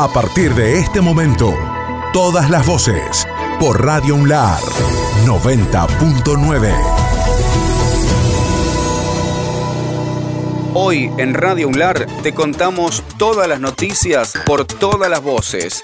A partir de este momento, todas las voces por Radio Unlar 90.9. Hoy en Radio Unlar te contamos todas las noticias por todas las voces.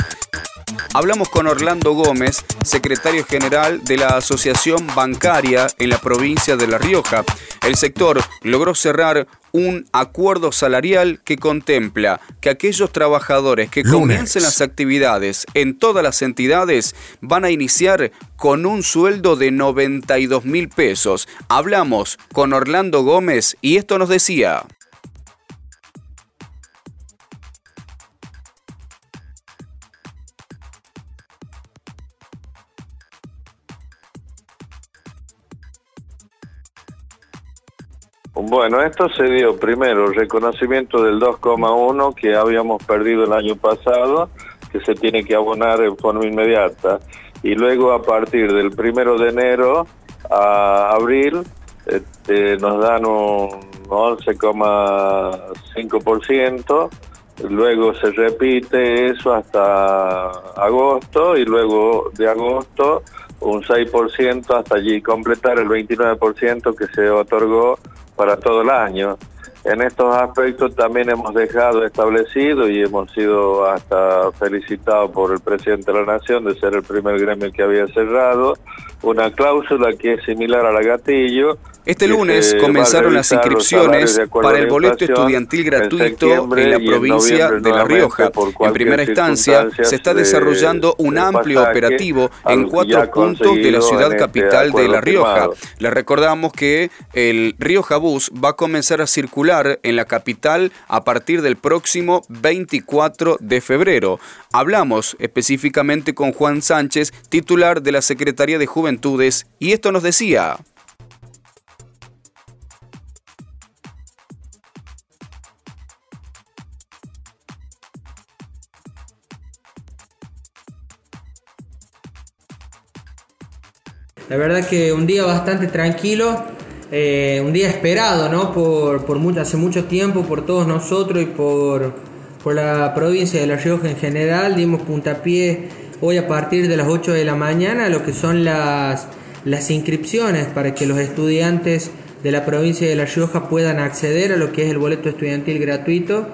Hablamos con Orlando Gómez, secretario general de la Asociación Bancaria en la provincia de La Rioja. El sector logró cerrar un acuerdo salarial que contempla que aquellos trabajadores que comiencen las actividades en todas las entidades van a iniciar con un sueldo de 92 mil pesos. Hablamos con Orlando Gómez y esto nos decía. Bueno, esto se dio primero reconocimiento del 2,1 que habíamos perdido el año pasado, que se tiene que abonar en forma inmediata. Y luego a partir del primero de enero a abril este, nos dan un 11,5%, luego se repite eso hasta agosto y luego de agosto un 6% hasta allí completar el 29% que se otorgó para todo el año. En estos aspectos también hemos dejado establecido y hemos sido hasta felicitados por el presidente de la Nación de ser el primer gremio que había cerrado una cláusula que es similar a la gatillo este lunes comenzaron las inscripciones para el boleto estudiantil gratuito en, la provincia de La Rioja. En primera instancia, se está desarrollando un amplio operativo en cuatro puntos de la ciudad este capital de La Rioja. Les recordamos que el Rioja Bus va a comenzar a circular en la capital a partir del próximo 24 de febrero. Hablamos específicamente con Juan Sánchez, titular de la Secretaría de Y esto nos decía. La verdad que un día bastante tranquilo, eh, un día esperado, ¿no? Por, por mucho, hace mucho tiempo, por todos nosotros y por, por la provincia de La Rioja en general. Dimos puntapié hoy a partir de las 8 de la mañana lo que son las, las inscripciones para que los estudiantes de la provincia de La Rioja puedan acceder a lo que es el boleto estudiantil gratuito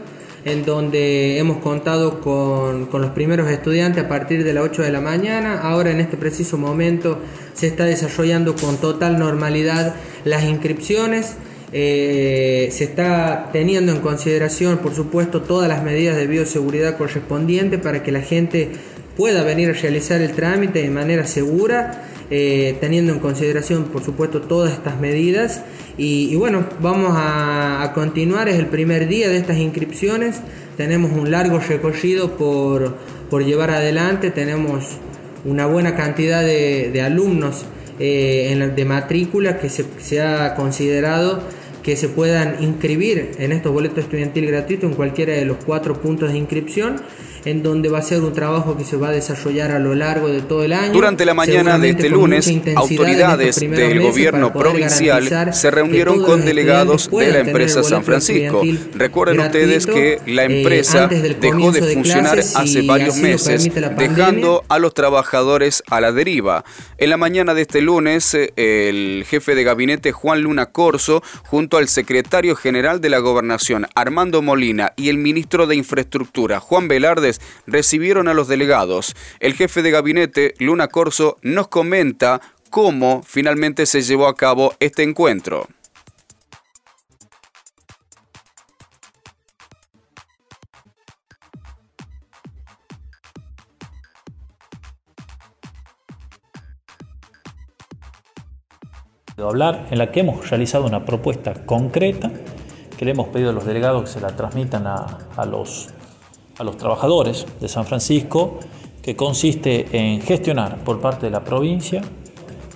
en donde hemos contado con, con, los primeros estudiantes a partir de las 8 de la mañana. Ahora en este preciso momento se está desarrollando con total normalidad las inscripciones. Eh, se está teniendo en consideración, por supuesto, todas las medidas de bioseguridad correspondientes para que la gente pueda venir a realizar el trámite de manera segura, eh, teniendo en consideración, por supuesto, todas estas medidas. Y, bueno, vamos a, continuar, es el primer día de estas inscripciones, tenemos un largo recorrido por, por llevar adelante, tenemos una buena cantidad de, alumnos eh, en de matrícula que se, se, ha considerado que se puedan inscribir en estos boletos estudiantil gratuitos en cualquiera de los cuatro puntos de inscripción en donde va a ser un trabajo que se va a desarrollar a lo largo de todo el año. Durante la mañana de este lunes, autoridades del gobierno provincial se reunieron con delegados de la empresa San Francisco. Recuerden ustedes que la eh, empresa dejó de funcionar hace varios meses, dejando a los trabajadores a la deriva. En la mañana de este lunes, el jefe de gabinete Juan Luna Corso, junto al secretario general de la gobernación Armando Molina y el ministro de Infraestructura Juan Velarde, recibieron a los delegados. El jefe de gabinete, Luna Corso, nos comenta cómo finalmente se llevó a cabo este encuentro. hablar en la que hemos realizado una propuesta concreta que le hemos pedido a los delegados que se la transmitan a, a los a los trabajadores de San Francisco, que consiste en gestionar por parte de la provincia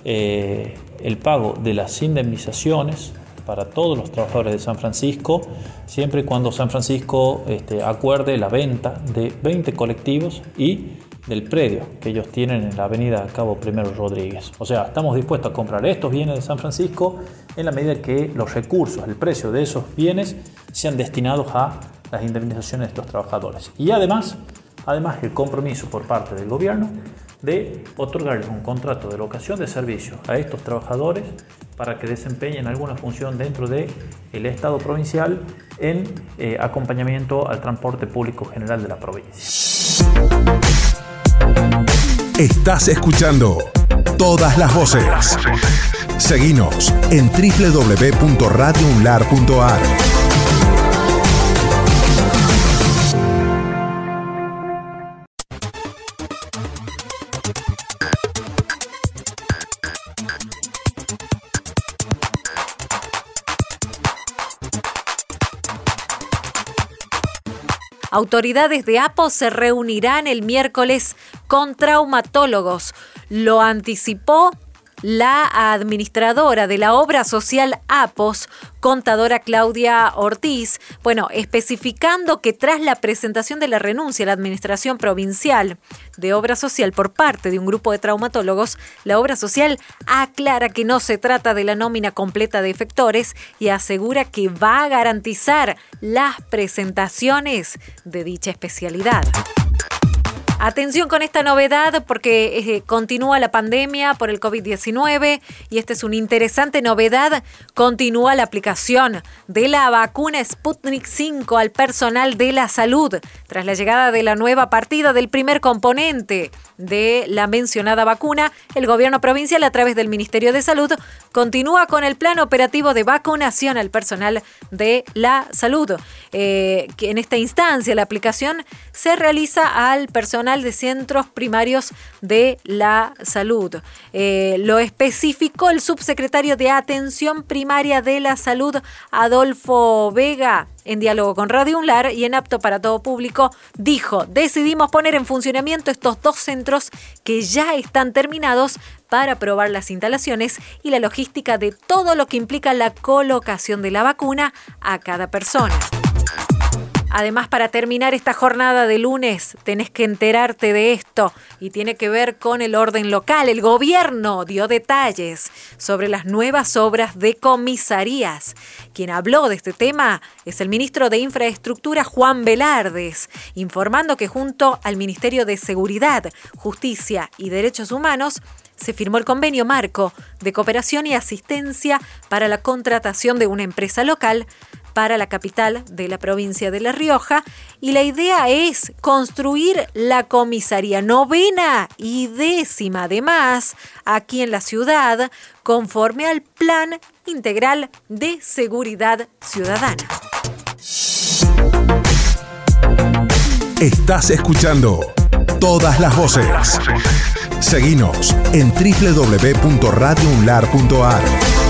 eh, el pago de las indemnizaciones para todos los trabajadores de San Francisco, siempre y cuando San Francisco este, acuerde la venta de 20 colectivos y del predio que ellos tienen en la avenida Cabo Primero Rodríguez. O sea, estamos dispuestos a comprar estos bienes de San Francisco en la medida que los recursos, el precio de esos bienes sean destinados a las indemnizaciones de los trabajadores. Y además Además, el compromiso por parte del gobierno de otorgarles un contrato de locación de servicio a estos trabajadores para que desempeñen alguna función dentro del el Estado provincial en eh, acompañamiento al transporte público general de la provincia. Estás escuchando todas las voces. Seguinos en www.radiounlar.ar. Autoridades de APO se reunirán el miércoles con traumatólogos. Lo anticipó la administradora de la obra social APOS, contadora Claudia Ortiz, bueno, especificando que tras la presentación de la renuncia a la Administración Provincial de Obra Social por parte de un grupo de traumatólogos, la obra social aclara que no se trata de la nómina completa de efectores y asegura que va a garantizar las presentaciones de dicha especialidad. Atención con esta novedad porque eh, continúa la pandemia por el COVID-19 y esta es una interesante novedad. Continúa la aplicación de la vacuna Sputnik 5 al personal de la salud tras la llegada de la nueva partida del primer componente de la mencionada vacuna. El gobierno provincial a través del Ministerio de Salud continúa con el plan operativo de vacunación al personal de la salud. Eh, que en esta instancia la aplicación se realiza al personal de centros primarios de la salud. Eh, lo especificó el subsecretario de Atención Primaria de la Salud, Adolfo Vega en diálogo con Radio Unlar y en apto para todo público, dijo, decidimos poner en funcionamiento estos dos centros que ya están terminados para probar las instalaciones y la logística de todo lo que implica la colocación de la vacuna a cada persona. Además, para terminar esta jornada de lunes, tenés que enterarte de esto y tiene que ver con el orden local. El gobierno dio detalles sobre las nuevas obras de comisarías. Quien habló de este tema es el ministro de Infraestructura, Juan Velardes, informando que junto al Ministerio de Seguridad, Justicia y Derechos Humanos, se firmó el convenio marco de cooperación y asistencia para la contratación de una empresa local para la capital de la provincia de La Rioja y la idea es construir la comisaría novena y décima además aquí en la ciudad conforme al Plan Integral de Seguridad Ciudadana. Estás escuchando todas las voces. Seguinos en www.radiounlar.ar.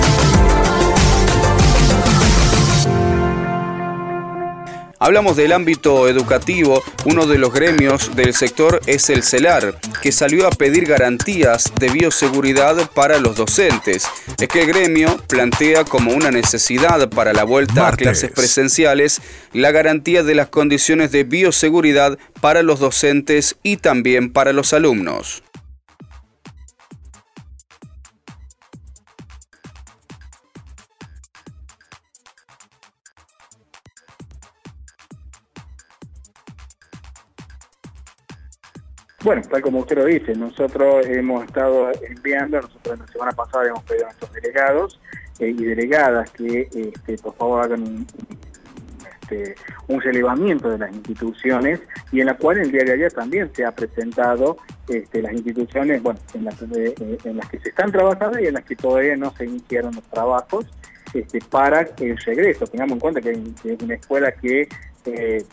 Hablamos del ámbito educativo, uno de los gremios del sector es el CELAR, que salió a pedir garantías de bioseguridad para los docentes. Es que el gremio plantea como una necesidad para la vuelta a clases presenciales la garantía de las condiciones de bioseguridad para los docentes y también para los alumnos. Bueno, tal como usted lo dice, nosotros hemos estado enviando, nosotros la semana pasada hemos pedido a nuestros delegados eh, y delegadas que este, por favor hagan un, este, un relevamiento de las instituciones y en la cual el día de ayer también se ha presentado este, las instituciones bueno, en, las, eh, en las que se están trabajando y en las que todavía no se iniciaron los trabajos para el regreso. Tengamos en cuenta que es una escuela que eh,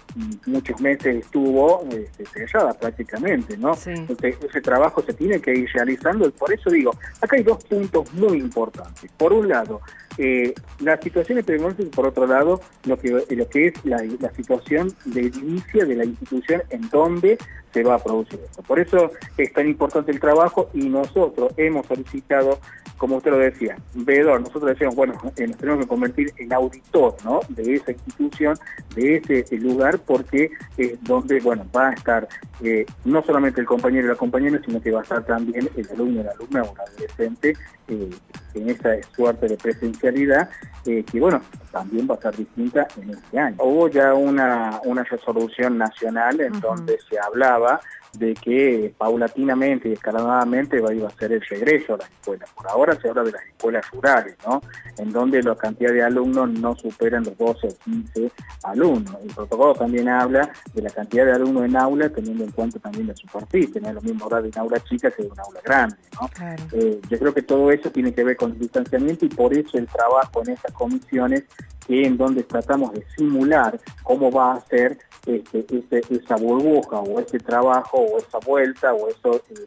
muchos meses estuvo este, cerrada prácticamente, ¿no? ese trabajo se tiene que ir realizando, por eso digo, acá hay dos puntos muy importantes. Por un lado, eh, la situación epidemiológica y por otro lado, lo que, lo que es la, situación de inicio de la institución en donde se va a producir esto. Por eso es tan importante el trabajo y nosotros hemos solicitado como usted lo decía, veedor, nosotros decíamos, bueno, eh, nos tenemos que convertir en auditor, ¿no? De esa institución, de ese lugar, porque es donde, bueno, va a estar eh, no solamente el compañero y la compañera, sino que va a estar también el alumno y la alumna o un adolescente eh, en esa suerte de presencialidad, que bueno, también va a ser distinta en este año. Hubo ya una, una resolución nacional en donde se hablaba de que paulatinamente y escalonadamente va a ser el regreso a las escuelas. Por ahora se habla de las escuelas rurales, ¿no? En donde la cantidad de alumnos no superan los 12 o 15 alumnos. El protocolo también habla de la cantidad de alumnos en aula, teniendo en cuenta también la superficie, no es lo mismo hablar de una aula chica que de una aula grande, ¿no? Eh, yo creo que todo eso tiene que ver con el distanciamiento y por eso el trabajo en estas comisiones que en donde tratamos de simular cómo va a ser este, esa burbuja o ese trabajo o esa vuelta o eso eh,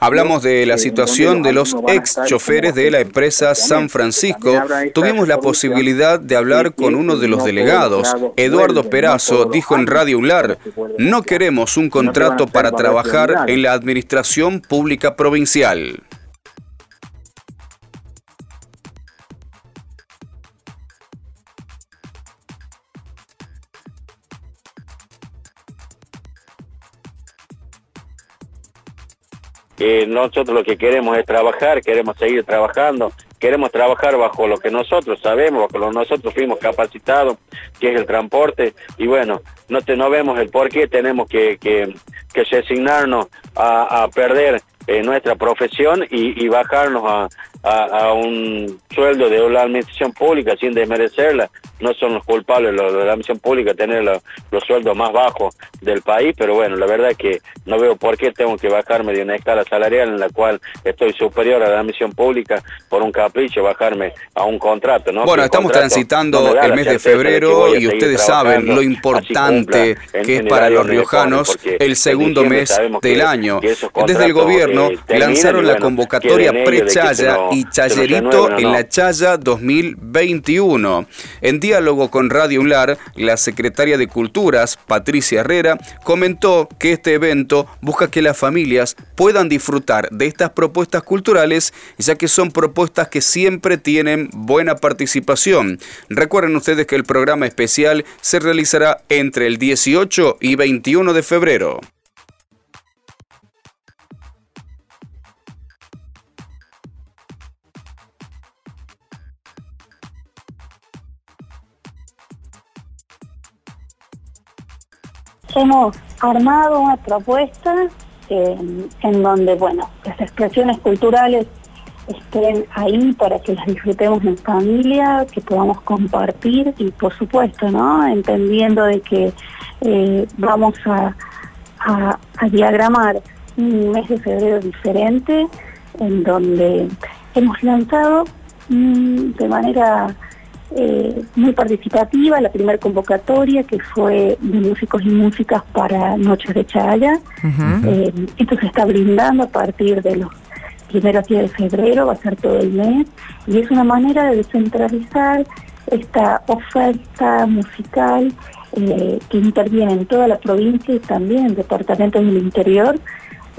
Hablamos de la situación de los ex choferes de la empresa San Francisco. Tuvimos la posibilidad de hablar con uno de los delegados. Eduardo Perazo dijo en Radio ULAR, no queremos un contrato para trabajar en la administración pública provincial. Nosotros lo que queremos es trabajar, queremos seguir trabajando, queremos trabajar bajo lo que nosotros sabemos, bajo lo que nosotros fuimos capacitados, que es el transporte, y bueno, no, te, no vemos el por qué tenemos que, que, que resignarnos a, perder eh, nuestra profesión y, y bajarnos a, a, un sueldo de la administración pública sin desmerecerla. No son los culpables los de la administración pública tener los sueldos más bajos del país, pero bueno, la verdad es que no veo por qué tengo que bajarme de una escala salarial en la cual estoy superior a la admisión pública por un capricho, bajarme a un contrato. ¿no? Bueno, estamos transitando el mes de febrero y ustedes saben lo importante que es para los riojanos el segundo mes del año. Desde el gobierno lanzaron la convocatoria pre-Chaya y Chayerito en la Chaya 2021. En diálogo con Radio UNLAR, la secretaria de Culturas, Patricia Herrera, comentó que este evento busca que las familias puedan disfrutar de estas propuestas culturales, ya que son propuestas que siempre tienen buena participación. Recuerden ustedes que el programa especial se realizará entre el 18 y 21 de febrero. Hemos armado una propuesta eh, en donde, bueno, las expresiones culturales estén ahí para que las disfrutemos en familia, que podamos compartir y por supuesto, ¿no? Entendiendo de que eh, vamos a, diagramar un mes de febrero diferente en donde hemos lanzado mm, de manera eh, muy participativa, la primera convocatoria que fue de músicos y músicas para Noches de Chaya. Eh, esto se está brindando a partir de los primeros días de febrero, va a ser todo el mes, y es una manera de descentralizar esta oferta musical eh, que interviene en toda la provincia y también en departamentos del interior,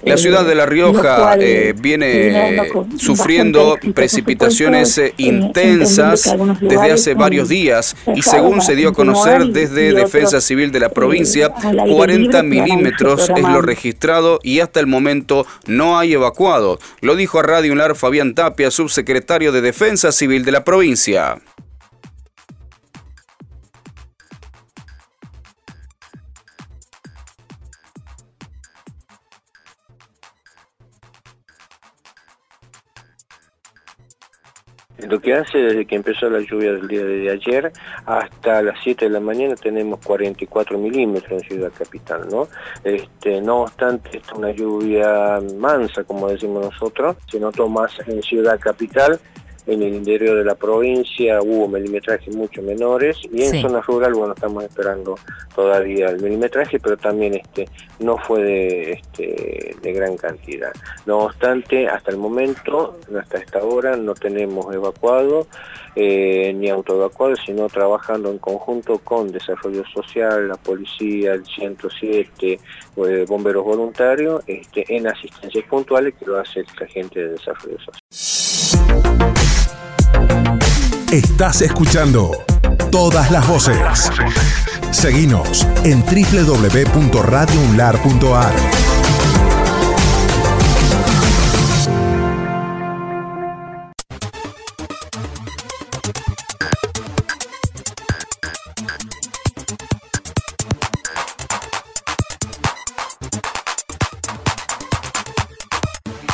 la ciudad de La Rioja eh, viene sufriendo precipitaciones eh, intensas desde hace varios días y según se dio a conocer desde Defensa Civil de la provincia, 40 milímetros es lo registrado y hasta el momento no hay evacuado. Lo dijo a Radio Unlar Fabián Tapia, subsecretario de Defensa Civil de la provincia. Lo que hace desde que empezó la lluvia del día de ayer hasta las 7 de la mañana tenemos 44 milímetros en Ciudad Capital, ¿no? Este, no obstante, esta es una lluvia mansa, como decimos nosotros, se notó más en Ciudad Capital en el interior de la provincia hubo milimetrajes mucho menores y en zona rural, bueno, estamos esperando todavía el milimetraje, pero también este no fue de, este, de gran cantidad. No obstante, hasta el momento, hasta esta hora, no tenemos evacuado eh, ni autoevacuado, sino trabajando en conjunto con Desarrollo Social, la Policía, el 107, eh, bomberos voluntarios, este, en asistencias puntuales que lo hace la gente de Desarrollo Social. Estás escuchando todas las voces. Seguinos en www.radiounlar.ar.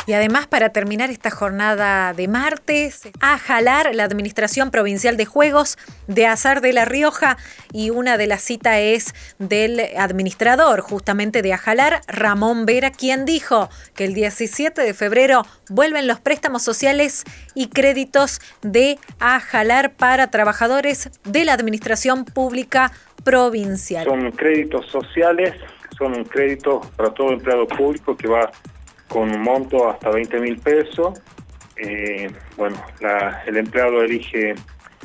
Y además, para terminar esta jornada de martes, a jalar la Administración Provincial de Juegos de Azar de La Rioja y una de las citas es del administrador justamente de Ajalar, Ramón Vera, quien dijo que el 17 de febrero vuelven los préstamos sociales y créditos de Ajalar para trabajadores de la Administración Pública Provincial. Son créditos sociales, son créditos para todo empleado público que va con un monto hasta 20 mil pesos. Eh, bueno, el empleado elige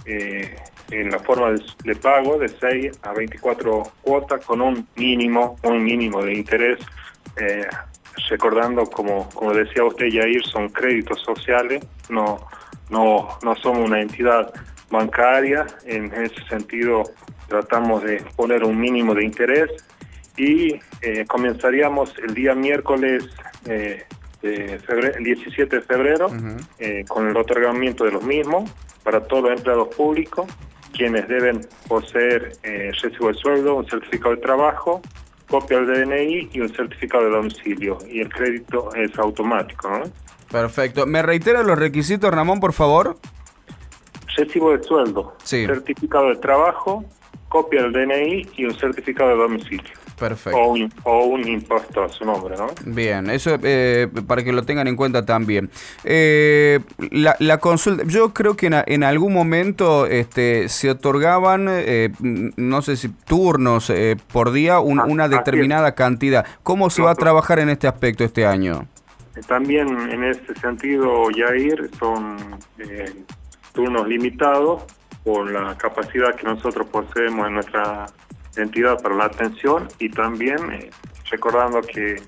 eh, en la forma de, pago de 6 a 24 cuotas con un mínimo, un mínimo de interés. Eh, recordando, como, como decía usted, Yair, son créditos sociales, no, no, no somos una entidad bancaria, en ese sentido tratamos de poner un mínimo de interés y comenzaríamos el día miércoles eh, el 17 de febrero eh, con el otorgamiento de los mismos para todos los empleados públicos, quienes deben poseer eh, recibo de sueldo, un certificado de trabajo, copia del DNI y un certificado de domicilio. Y el crédito es automático. Perfecto. ¿Me reitera los requisitos, Ramón, por favor? Recibo de sueldo, certificado de trabajo, copia del DNI y un certificado de domicilio. Perfecto. O un, impuesto a su nombre, ¿no? Bien, eso eh, para que lo tengan en cuenta también. Eh, la, consulta, yo creo que en, algún momento este, se otorgaban, eh, no sé si turnos por día, ah, una determinada cantidad. ¿Cómo se va a trabajar en este aspecto este año? También en este sentido, Yair, son turnos limitados por la capacidad que nosotros poseemos en nuestra entidad para la atención y también eh, recordando que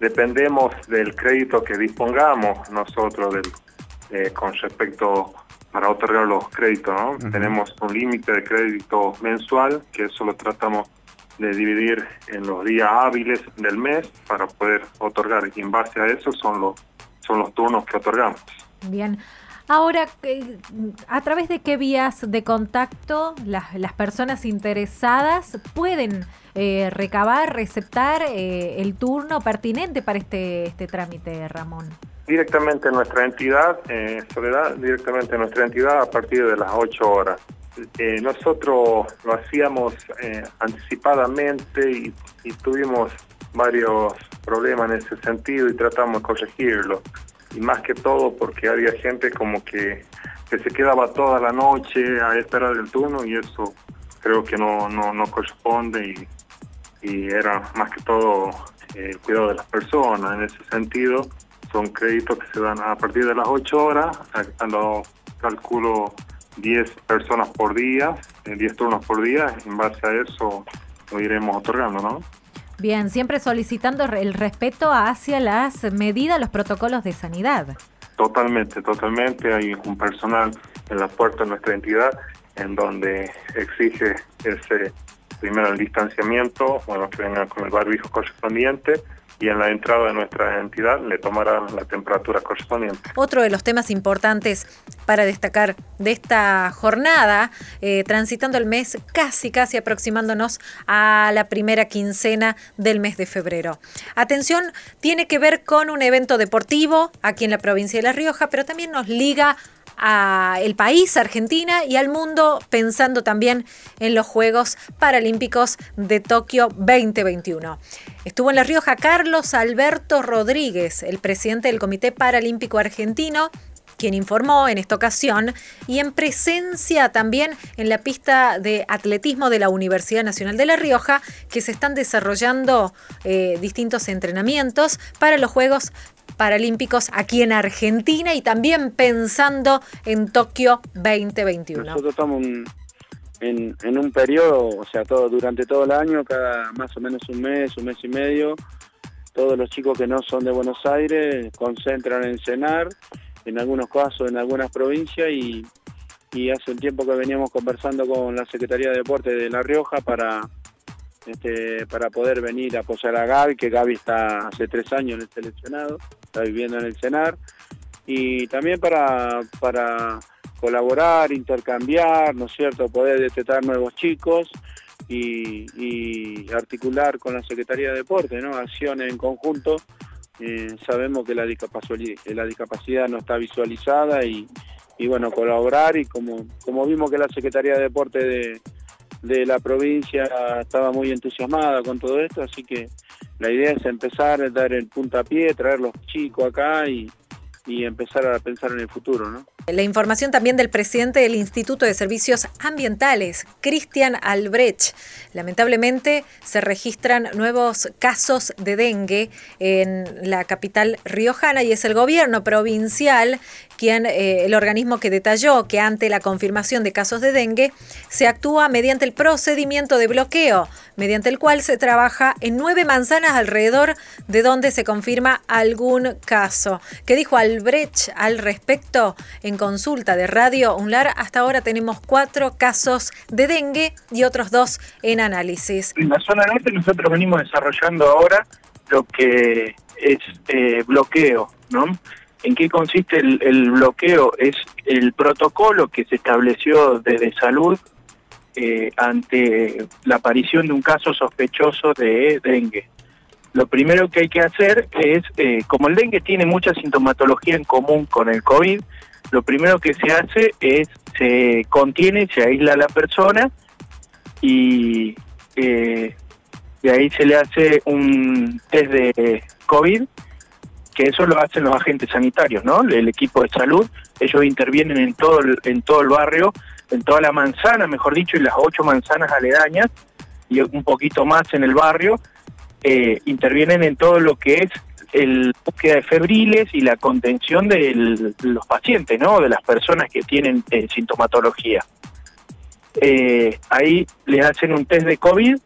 dependemos del crédito que dispongamos nosotros del, eh, con respecto para otorgar los créditos. ¿no? Tenemos un límite de crédito mensual que eso lo tratamos de dividir en los días hábiles del mes para poder otorgar y en base a eso son los son los turnos que otorgamos. Bien. Ahora, eh, ¿a través de qué vías de contacto las, personas interesadas pueden eh, recabar, receptar eh, el turno pertinente para este, este trámite, Ramón? Directamente en nuestra entidad, Soledad, directamente en nuestra entidad a partir de las 8 horas. nosotros lo hacíamos anticipadamente y, y tuvimos varios problemas en ese sentido y tratamos de corregirlo y más que todo porque había gente como que, que se quedaba toda la noche a esperar el turno y eso creo que no, no, no corresponde y, era más que todo eh, el cuidado de las personas. En ese sentido, son créditos que se dan a partir de las 8 horas, lo calculo 10 personas por día, 10 eh, turnos por día, en base a eso lo iremos otorgando, ¿no? Bien, siempre solicitando el respeto hacia las medidas, los protocolos de sanidad. Totalmente, totalmente. Hay un personal en la puerta de nuestra entidad en donde exige ese primero el distanciamiento, bueno, que vengan con el barbijo correspondiente y en la entrada de nuestra entidad le tomará la temperatura correspondiente. Otro de los temas importantes para destacar de esta jornada, eh, transitando el mes casi, casi aproximándonos a la primera quincena del mes de febrero. Atención, tiene que ver con un evento deportivo aquí en la provincia de La Rioja, pero también nos liga al país, Argentina y al mundo, pensando también en los Juegos Paralímpicos de Tokio 2021. Estuvo en La Rioja Carlos Alberto Rodríguez, el presidente del Comité Paralímpico Argentino, quien informó en esta ocasión y en presencia también en la pista de atletismo de la Universidad Nacional de La Rioja, que se están desarrollando eh, distintos entrenamientos para los Juegos Paralímpicos aquí en Argentina y también pensando en Tokio 2021. Nosotros estamos en, un periodo, o sea, todo durante todo el año, cada más o menos un mes, un mes y medio, todos los chicos que no son de Buenos Aires concentran en cenar, en algunos casos en algunas provincias y, y hace un tiempo que veníamos conversando con la Secretaría de Deportes de La Rioja para este, para poder venir a apoyar a Gaby, que Gaby está hace tres años en el seleccionado, está viviendo en el CENAR, y también para, para colaborar, intercambiar, ¿no es cierto?, poder detectar nuevos chicos y, articular con la Secretaría de Deportes, ¿no?, acciones en conjunto. Eh, sabemos que la discapacidad, la discapacidad no está visualizada y, y bueno, colaborar y como, como vimos que la Secretaría de Deporte de, de la provincia estaba muy entusiasmada con todo esto, así que la idea es empezar a dar el puntapié, traer los chicos acá y, y empezar a pensar en el futuro, ¿no? La información también del presidente del Instituto de Servicios Ambientales, Cristian Albrecht. Lamentablemente se registran nuevos casos de dengue en la capital riojana y es el gobierno provincial quien, eh, el organismo que detalló que ante la confirmación de casos de dengue se actúa mediante el procedimiento de bloqueo, mediante el cual se trabaja en nueve manzanas alrededor de donde se confirma algún caso. ¿Qué dijo Albrecht al respecto? En consulta de Radio UNLAR, hasta ahora tenemos cuatro casos de dengue y otros dos en análisis. En la zona norte nosotros venimos desarrollando ahora lo que es eh, bloqueo, ¿no? ¿En qué consiste el, bloqueo? Es el protocolo que se estableció desde salud eh, ante la aparición de un caso sospechoso de dengue. Lo primero que hay que hacer es, eh, como el dengue tiene mucha sintomatología en común con el COVID, lo primero que se hace es se contiene, se aísla a la persona y eh, de ahí se le hace un test de COVID, que eso lo hacen los agentes sanitarios, ¿no? El equipo de salud, ellos intervienen en todo el, en todo el barrio, en toda la manzana, mejor dicho, y las ocho manzanas aledañas y un poquito más en el barrio, eh, intervienen en todo lo que es el búsqueda de febriles y la contención de los pacientes, ¿no? De las personas que tienen eh, sintomatología. Eh, ahí les hacen un test de COVID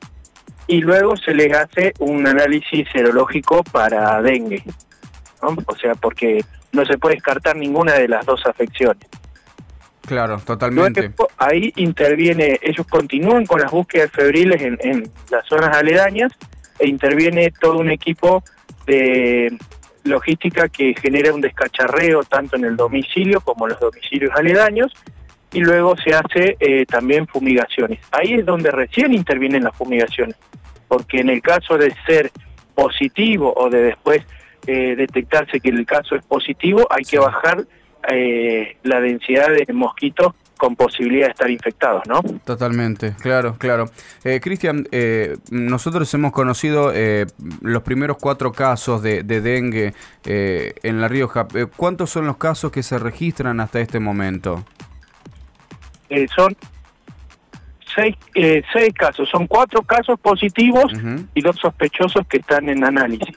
y luego se les hace un análisis serológico para dengue, O sea, porque no se puede descartar ninguna de las dos afecciones. Claro, totalmente. ahí interviene, ellos continúan con las búsquedas febriles en, en las zonas aledañas e interviene todo un equipo de logística que genera un descacharreo tanto en el domicilio como en los domicilios aledaños y luego se hace eh, también fumigaciones. Ahí es donde recién intervienen las fumigaciones, porque en el caso de ser positivo o de después eh, detectarse que el caso es positivo, hay que bajar eh, la densidad de mosquitos con posibilidad de estar infectados, ¿no? Totalmente, claro, claro. Eh, Cristian, eh, nosotros hemos conocido eh, los primeros cuatro casos de, dengue en La Rioja. ¿Cuántos son los casos que se registran hasta este momento? son seis, seis casos, son cuatro casos positivos y dos sospechosos que están en análisis.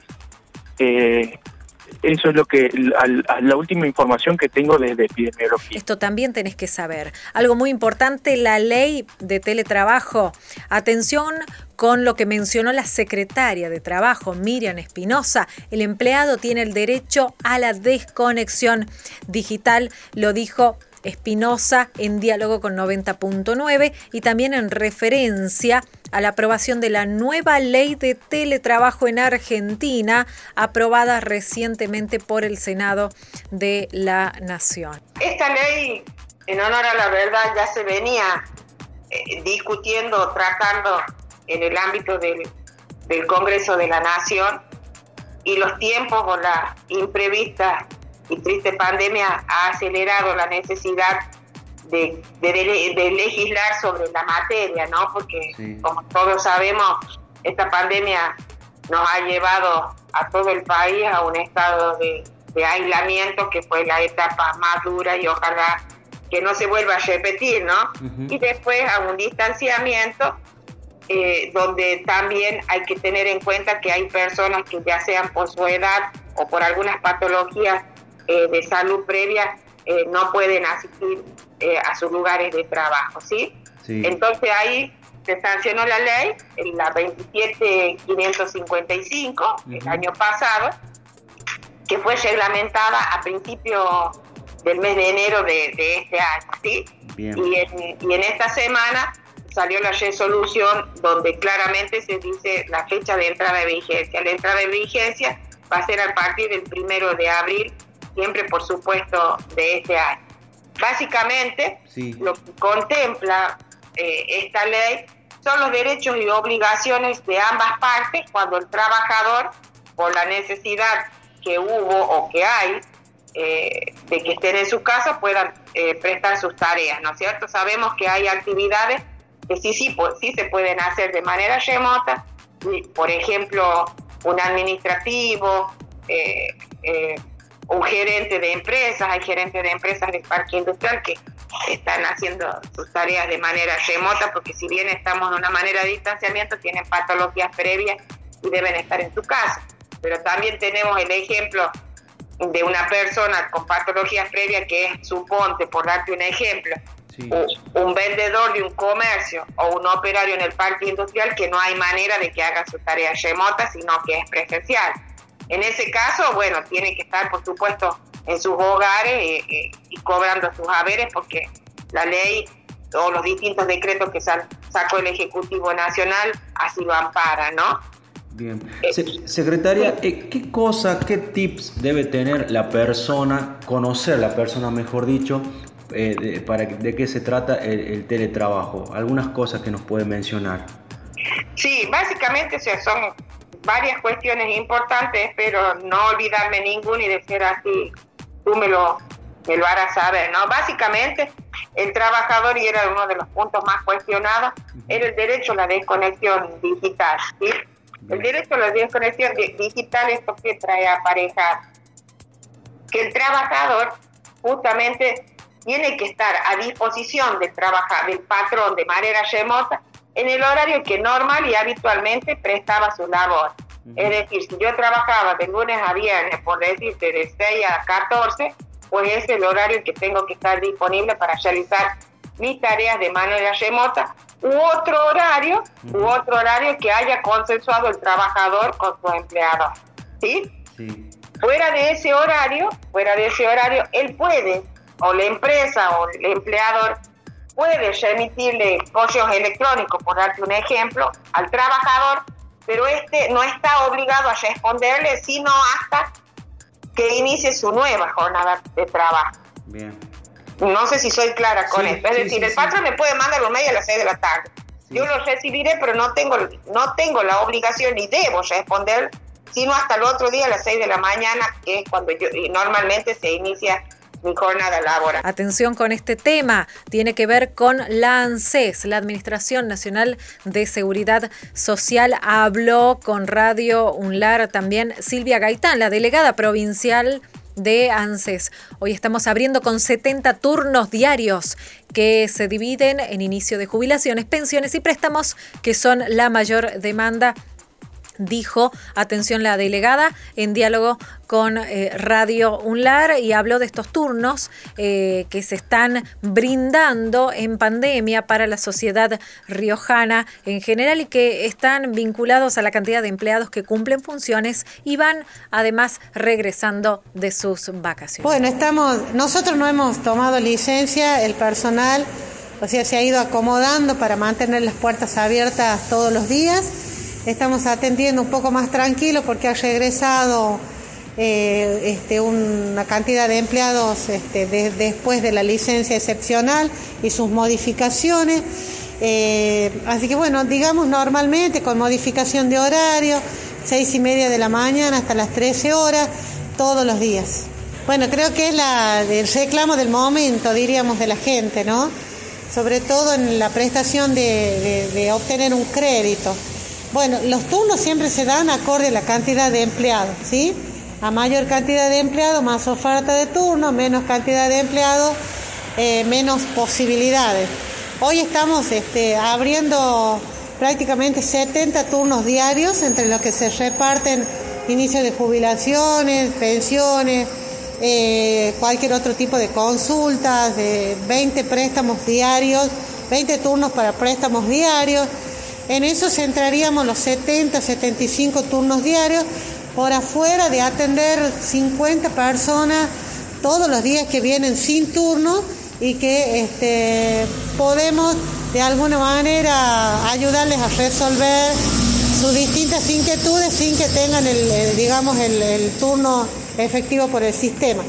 Eso es lo que la última información que tengo desde epidemiología. Esto también tenés que saber. Algo muy importante, la ley de teletrabajo. Atención con lo que mencionó la secretaria de Trabajo, Miriam Espinosa. El empleado tiene el derecho a la desconexión digital, lo dijo Espinosa en diálogo con 90.9 y también en referencia a la aprobación de la nueva ley de teletrabajo en Argentina, aprobada recientemente por el Senado de la Nación. Esta ley, en honor a la verdad, ya se venía eh, discutiendo, tratando en el ámbito del, Congreso de la Nación y los tiempos o la imprevista y triste pandemia ha acelerado la necesidad de, de, legislar sobre la materia, ¿no? Porque como todos sabemos, esta pandemia nos ha llevado a todo el país a un estado de, aislamiento que fue la etapa más dura y ojalá que no se vuelva a repetir, ¿no? Y después a un distanciamiento eh, donde también hay que tener en cuenta que hay personas que ya sean por su edad o por algunas patologías eh, de salud previa eh, no pueden asistir eh, a sus lugares de trabajo, ¿sí? Entonces ahí se sancionó la ley, la 27555, el año pasado, que fue reglamentada a principios del mes de enero de, este año. ¿sí? Y, en, y en esta semana salió la resolución donde claramente se dice la fecha de entrada de vigencia. La entrada de vigencia va a ser a partir del primero de abril, siempre por supuesto de este año. Básicamente, lo que contempla eh, esta ley son los derechos y obligaciones de ambas partes cuando el trabajador, por la necesidad que hubo o que hay eh, de que estén en su casa, puedan eh, prestar sus tareas, ¿no es cierto? Sabemos que hay actividades que sí, sí, pues, sí se pueden hacer de manera remota, por ejemplo, un administrativo, un gerente de empresas, hay gerentes de empresas del parque industrial que están haciendo sus tareas de manera remota, porque si bien estamos en una manera de distanciamiento, tienen patologías previas y deben estar en su casa. Pero también tenemos el ejemplo de una persona con patologías previas que es, suponte, por darte un ejemplo, un vendedor de un comercio o un operario en el parque industrial que no hay manera de que haga su tarea remota, sino que es presencial. En ese caso, bueno, tiene que estar, por supuesto, en sus hogares eh, eh, y cobrando sus haberes porque la ley o los distintos decretos que sacó el Ejecutivo Nacional así lo amparan, ¿no? Bien. Eh, secretaria, ¿qué cosa, qué tips debe tener la persona, conocer la persona, mejor dicho, de, para de qué se trata el, teletrabajo? Algunas cosas que nos puede mencionar. Sí, básicamente son varias cuestiones importantes, pero no olvidarme ninguna y de ser así, tú me lo, me lo harás saber, ¿no? Básicamente, el trabajador, y era uno de los puntos más cuestionados, era el derecho a la desconexión digital, ¿sí? El derecho a la desconexión digital, ¿esto que trae aparejado? Que el trabajador justamente tiene que estar a disposición del, trabaja, del patrón de manera remota en el horario que normal y habitualmente prestaba su labor. Es decir, si yo trabajaba de lunes a viernes, por decirte, de 6 a 14, pues es el horario que tengo que estar disponible para realizar mis tareas de manera remota, u otro horario, u otro horario que haya consensuado el trabajador con su empleador. ¿Sí? Sí. Fuera de ese horario, fuera de ese horario, él puede, o la empresa o el empleador, puede remitirle correos electrónicos, por darte un ejemplo, al trabajador, pero este no está obligado a responderle sino hasta que inicie su nueva jornada de trabajo. Bien. No sé si soy clara con esto. Es decir, el patrón me puede mandar un mail a las 6 de la tarde. Yo lo recibiré, pero no tengo, no tengo la obligación ni debo responder, sino hasta el otro día a las 6 de la mañana, que es cuando yo, normalmente se inicia jornada laboral. Atención con este tema, tiene que ver con la ANSES, la Administración Nacional de Seguridad Social. Habló con Radio UNLAR también Silvia Gaitán, la delegada provincial de ANSES. Hoy estamos abriendo con 70 turnos diarios que se dividen en inicio de jubilaciones, pensiones y préstamos, que son la mayor demanda dijo, atención la delegada, en diálogo con eh, Radio UNLAR y habló de estos turnos eh, que se están brindando en pandemia para la sociedad riojana en general y que están vinculados a la cantidad de empleados que cumplen funciones y van además regresando de sus vacaciones. Bueno, estamos, nosotros no hemos tomado licencia, el personal, se ha ido acomodando para mantener las puertas abiertas todos los días estamos atendiendo un poco más tranquilo porque ha regresado eh, este, una cantidad de empleados este, después de la licencia excepcional y sus modificaciones. Eh, así que bueno, digamos normalmente con modificación de horario, seis y media de la mañana hasta las 13 horas, todos los días. Bueno, creo que es el reclamo del momento, diríamos, de la gente, ¿no? Sobre todo en la prestación de obtener un crédito. Bueno, los turnos siempre se dan acorde a la cantidad de empleados, ¿sí? A mayor cantidad de empleados, más oferta de turno, menos cantidad de empleados, eh, menos posibilidades. Hoy estamos este, abriendo prácticamente 70 turnos diarios entre los que se reparten inicio de jubilaciones, pensiones, eh, cualquier otro tipo de consultas, de 20 préstamos diarios, 20 turnos para préstamos diarios. En eso centraríamos los 70, 75 turnos diarios por afuera de atender 50 personas todos los días que vienen sin turno y que este, podemos de alguna manera ayudarles a resolver sus distintas inquietudes sin que tengan el, digamos el, turno efectivo por el sistema.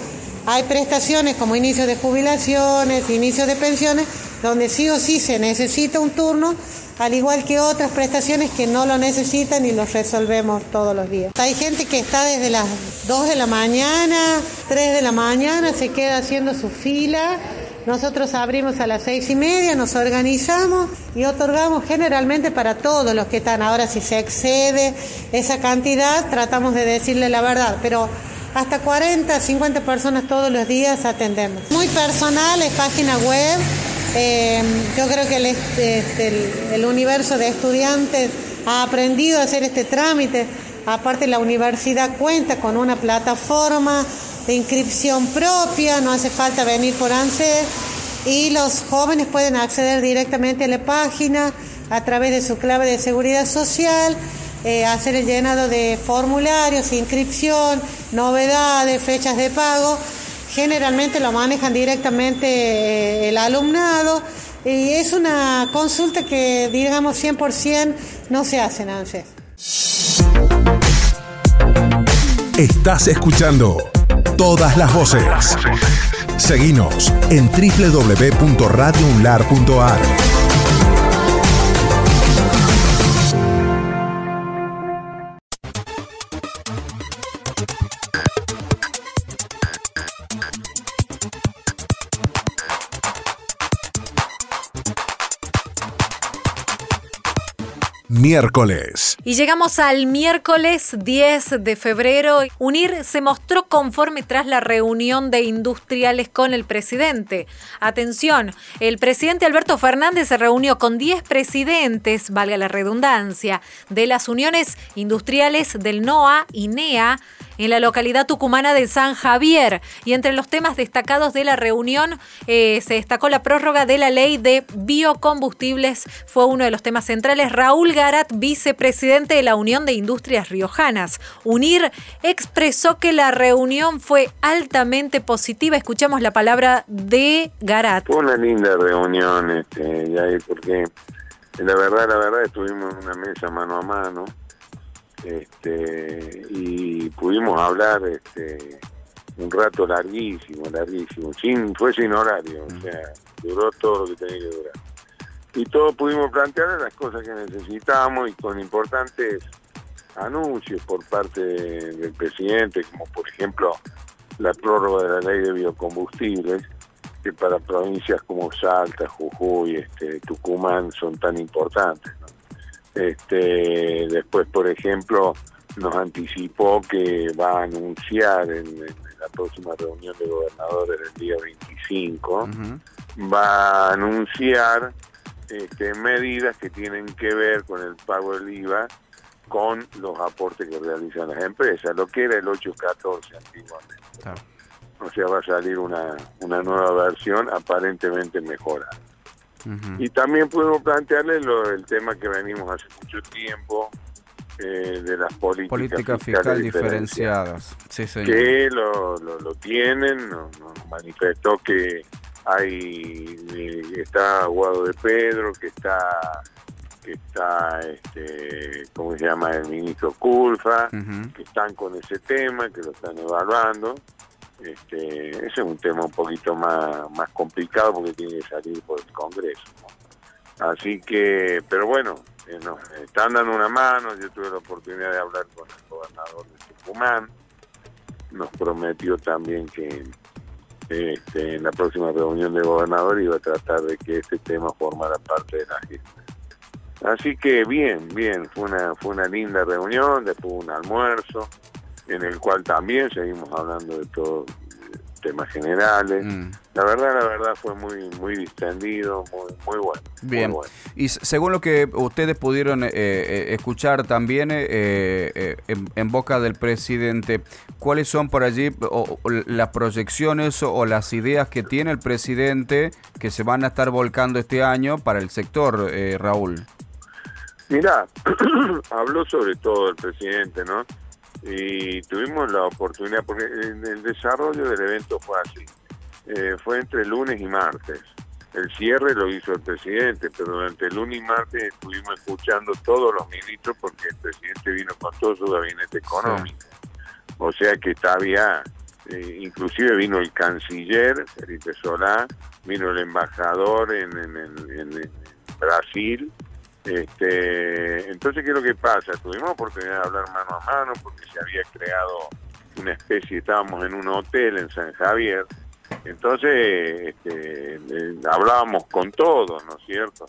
Hay prestaciones como inicio de jubilaciones, inicio de pensiones, donde sí o sí se necesita un turno, al igual que otras prestaciones que no lo necesitan y los resolvemos todos los días. Hay gente que está desde las 2 de la mañana, 3 de la mañana, se queda haciendo su fila nosotros abrimos a las seis y media, nos organizamos y otorgamos generalmente para todos los que están. Ahora, si se excede esa cantidad, tratamos de decirle la verdad, pero hasta 40, 50 personas todos los días atendemos. Muy personal, es página web. Eh, yo creo que este, el universo de estudiantes ha aprendido a hacer este trámite. Aparte, la universidad cuenta con una plataforma de inscripción propia, no hace falta venir por ANSES y los jóvenes pueden acceder directamente a la página a través de su clave de seguridad social, eh, hacer el llenado de formularios, inscripción, novedades, fechas de pago. Generalmente lo manejan directamente eh, el alumnado y es una consulta que digamos 100% no se hace en. Estás escuchando todas las voces. Seguinos en www.radiounlar.ar. miércoles. Y llegamos al miércoles 10 de febrero. UNIR se mostró conforme tras la reunión de industriales con el presidente. Atención, el presidente Alberto Fernández se reunió con 10 presidentes, valga la redundancia, de las uniones industriales del NOA y NEA en la localidad tucumana de San Javier. Y entre los temas destacados de la reunión eh, se destacó la prórroga de la ley de biocombustibles, fue uno de los temas centrales. Raúl Garat, vicepresidente de la Unión de Industrias Riojanas. UNIR expresó que la reunión fue altamente positiva. Escuchamos la palabra de Garat. Fue una linda reunión, este, porque la verdad, la verdad, estuvimos en una mesa mano a mano este, y pudimos hablar este, un rato larguísimo, larguísimo, sin, fue sin horario, o sea, duró todo lo que tenía que durar. Y todos pudimos plantear las cosas que necesitábamos y con importantes anuncios por parte del presidente, como por ejemplo la prórroga de la ley de biocombustibles, que para provincias como Salta, Jujuy, este, Tucumán son tan importantes. Este, después, por ejemplo, nos anticipó que va a anunciar en, la próxima reunión de gobernadores el día 25, va a anunciar este, medidas que tienen que ver con el pago del IVA con los aportes que realizan las empresas, lo que era el 814 antiguamente. O sea, va a salir una, una nueva versión aparentemente mejorada. Y también pudimos plantearle el tema que venimos hace mucho tiempo eh, de las políticas, fiscales diferenciadas, que lo, lo, tienen, nos, manifestó que hay está Guado de Pedro, que está que está este cómo se llama el ministro Culfa, que están con ese tema, que lo están evaluando este, ese es un tema un poquito más, más complicado porque tiene que salir por el Congreso. Así que, pero bueno, eh, nos están dando una mano. Yo tuve la oportunidad de hablar con el gobernador de Tucumán. Nos prometió también que este, en la próxima reunión de gobernador iba a tratar de que este tema formara parte de la agenda. Así que bien, bien, fue una, fue una linda reunión, después un almuerzo en el cual también seguimos hablando de todo temas generales. Mm. La verdad, la verdad fue muy muy distendido, muy, muy bueno. Bien. Y según lo que ustedes pudieron eh, eh, escuchar también eh, en, boca del presidente, ¿cuáles son por allí las proyecciones o, las ideas que tiene el presidente que se van a estar volcando este año para el sector, Raúl? Mira, habló sobre todo el presidente, ¿no? Y tuvimos la oportunidad, porque el desarrollo del evento fue así, eh, fue entre lunes y martes. El cierre lo hizo el presidente, pero durante el lunes y martes estuvimos escuchando todos los ministros porque el presidente vino con todo su gabinete económico. O sea que estaba, eh, inclusive vino el canciller, Felipe Solá, vino el embajador en, en Brasil, este, entonces, ¿qué es lo que pasa? Tuvimos oportunidad de hablar mano a mano porque se había creado una especie, estábamos en un hotel en San Javier, entonces este, hablábamos con todos, ¿no es cierto?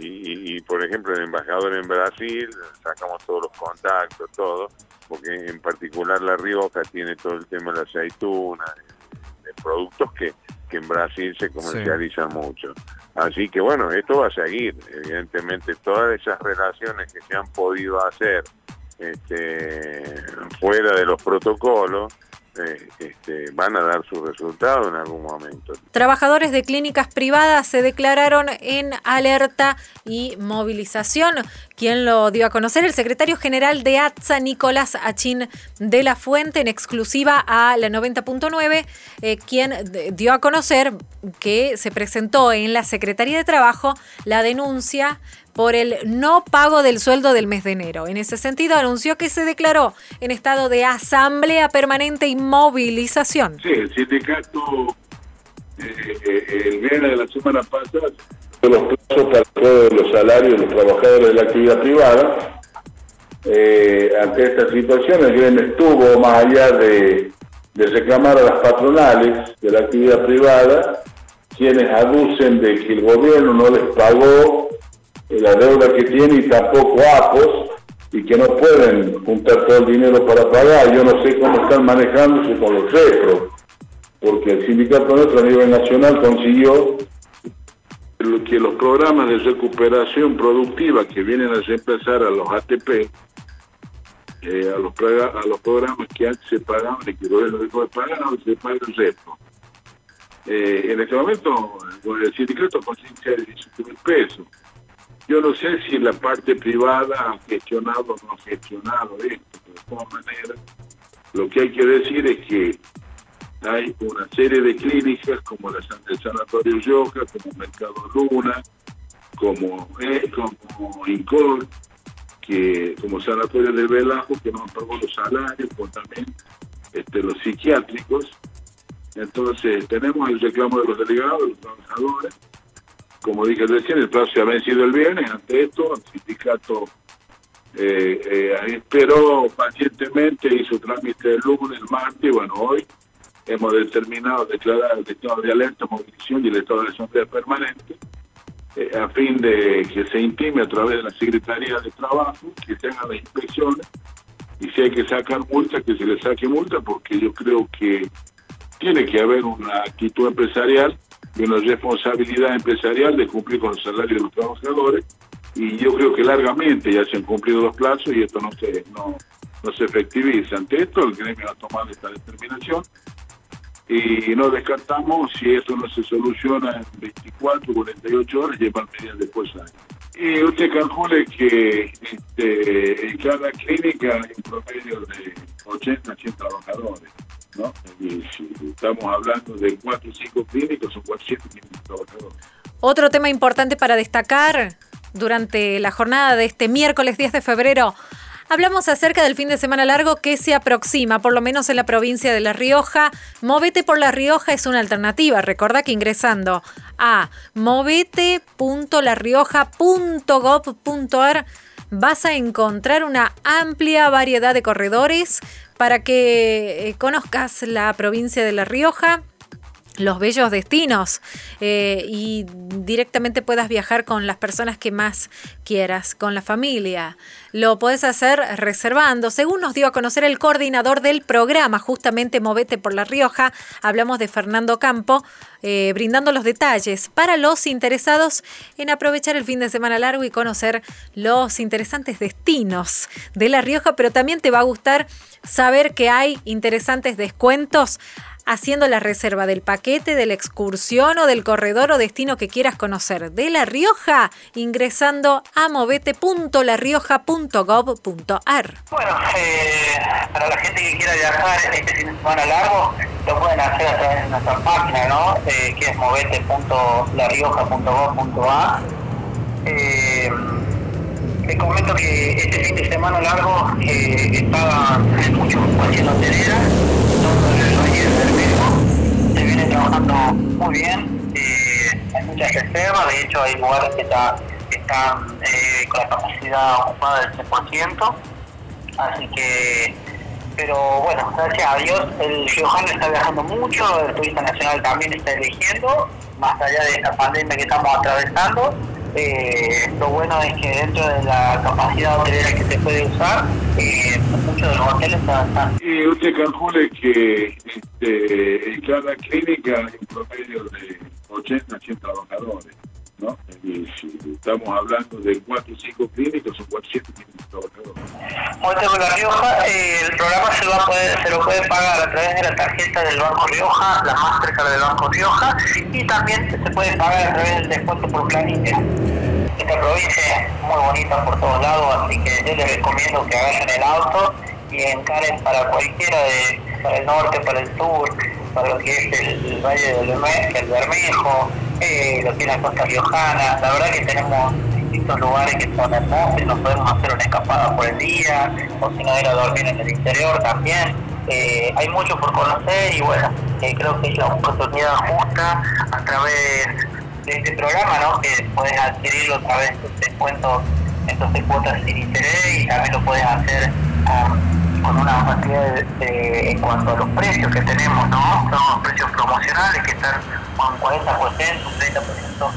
Y, por ejemplo, el embajador en Brasil, sacamos todos los contactos, todo, porque en particular La Rioja tiene todo el tema de la aceituna, de, productos que, que en Brasil se comercializan mucho. Así que bueno, esto va a seguir. Evidentemente, todas esas relaciones que se han podido hacer este, fuera de los protocolos, eh, este, van a dar su resultado en algún momento. Trabajadores de clínicas privadas se declararon en alerta y movilización. ¿Quién lo dio a conocer? El secretario general de ATSA, Nicolás Achín de la Fuente, en exclusiva a la 90.9, eh, quien dio a conocer que se presentó en la Secretaría de Trabajo la denuncia por el no pago del sueldo del mes de enero. En ese sentido, anunció que se declaró en estado de asamblea permanente y movilización. Sí, el sindicato eh, eh, el viernes de la semana pasada los plazos para todos los salarios de los trabajadores de la actividad privada. Eh, ante esta situación, el gremio estuvo más allá de, de reclamar a las patronales de la actividad privada, quienes aducen de que el gobierno no les pagó la deuda que tiene y tampoco APOS y que no pueden juntar todo el dinero para pagar. Yo no sé cómo están manejándose con los repros, porque el sindicato nuestro a nivel nacional consiguió que los programas de recuperación productiva que vienen a reemplazar a los ATP, eh, a, los, a los programas que antes se pagaban y que el gobierno dejó se paga el resto. Eh, en este momento, el sindicato consigue 18 mil pesos yo no sé si la parte privada ha gestionado o no ha gestionado esto, de todas maneras, lo que hay que decir es que hay una serie de clínicas como la, el Sanatorio Yoga, como Mercado Luna, como, eh, como Incor, que, como Sanatorio del Velajo, que no han pagado los salarios, pues también este, los psiquiátricos. Entonces, tenemos el reclamo de los delegados, de los trabajadores, como dije recién, el plazo se ha vencido el viernes. Ante esto, el sindicato eh, eh, esperó pacientemente, hizo trámite el lunes, el martes, y bueno, hoy hemos determinado declarar el estado de alerta, movilización y el estado de asamblea permanente, eh, a fin de que se intime a través de la Secretaría de Trabajo, que se hagan las inspecciones, y si hay que sacar multa, que se le saque multa, porque yo creo que tiene que haber una actitud empresarial y una responsabilidad empresarial de cumplir con el salario de los trabajadores y yo creo que largamente ya se han cumplido los plazos y esto no se no, se efectiviza. Ante esto el gremio ha tomado esta determinación y no descartamos si esto no se soluciona en 24, 48 horas, llevar medidas después Y usted calcule que este, en cada clínica hay un promedio de 80, 100 trabajadores. Estamos hablando de cuatro o cinco clínicos, son 400 trabajadores. Otro tema importante para destacar durante la jornada de este miércoles 10 de febrero. Hablamos acerca del fin de semana largo que se aproxima, por lo menos en la provincia de La Rioja. Movete por La Rioja es una alternativa. Recuerda que ingresando a movete.larioja.gov.ar vas a encontrar una amplia variedad de corredores para que eh, conozcas la provincia de La Rioja los bellos destinos eh, y directamente puedas viajar con las personas que más quieras, con la familia. Lo puedes hacer reservando. Según nos dio a conocer el coordinador del programa, justamente Movete por La Rioja, hablamos de Fernando Campo, eh, brindando los detalles para los interesados en aprovechar el fin de semana largo y conocer los interesantes destinos de La Rioja, pero también te va a gustar saber que hay interesantes descuentos haciendo la reserva del paquete, de la excursión o del corredor o destino que quieras conocer de La Rioja, ingresando a movete.larioja.gov.ar. Bueno, eh, para la gente que quiera viajar este fin de semana largo, lo pueden hacer a través de nuestra página, ¿no? Eh, que es movete.larioja.gov.ar. Eh, les comento que este fin de semana largo eh, estaba mucho haciendo hotelera, se viene trabajando muy bien, eh, hay muchas reservas, de hecho hay lugares que está, están eh, con la capacidad ocupada del 100%, así que, pero bueno, gracias a Dios el Riojano está viajando mucho, el turista nacional también está eligiendo, más allá de esta pandemia que estamos atravesando, eh, lo bueno es que dentro de la capacidad hotelera que se puede usar, eh, muchos de los hoteles están... Y usted calcule que este, en cada clínica hay un promedio de 80, 80 trabajadores. ¿No? Estamos hablando de 4 o 5 clínicos, son 400 trabajadores. Bueno, La Rioja, eh, el programa se, va a poder, se lo puede pagar a través de la tarjeta del Banco Rioja, la Mastercard del Banco Rioja, y también se puede pagar a través del descuento por planilla. Esta provincia es muy bonita por todos lados, así que yo les recomiendo que agarren el auto y encaren para cualquiera de, para el norte, para el sur, para lo que es el, Valle del el Bermejo, eh, lo que es la costa riojana. La verdad que tenemos distintos lugares que son hermosos, nos podemos hacer una escapada por el día, o si no ir a dormir en el interior también. Eh, hay mucho por conocer y bueno, eh, creo que es la oportunidad justa a través de este programa, ¿no? Que puedes adquirirlo a través de descuentos, entonces cuotas sin interés y también lo puedes hacer con una cantidad de, en cuanto a los precios que tenemos, ¿no? Son precios promocionales que están con 40%, un 30%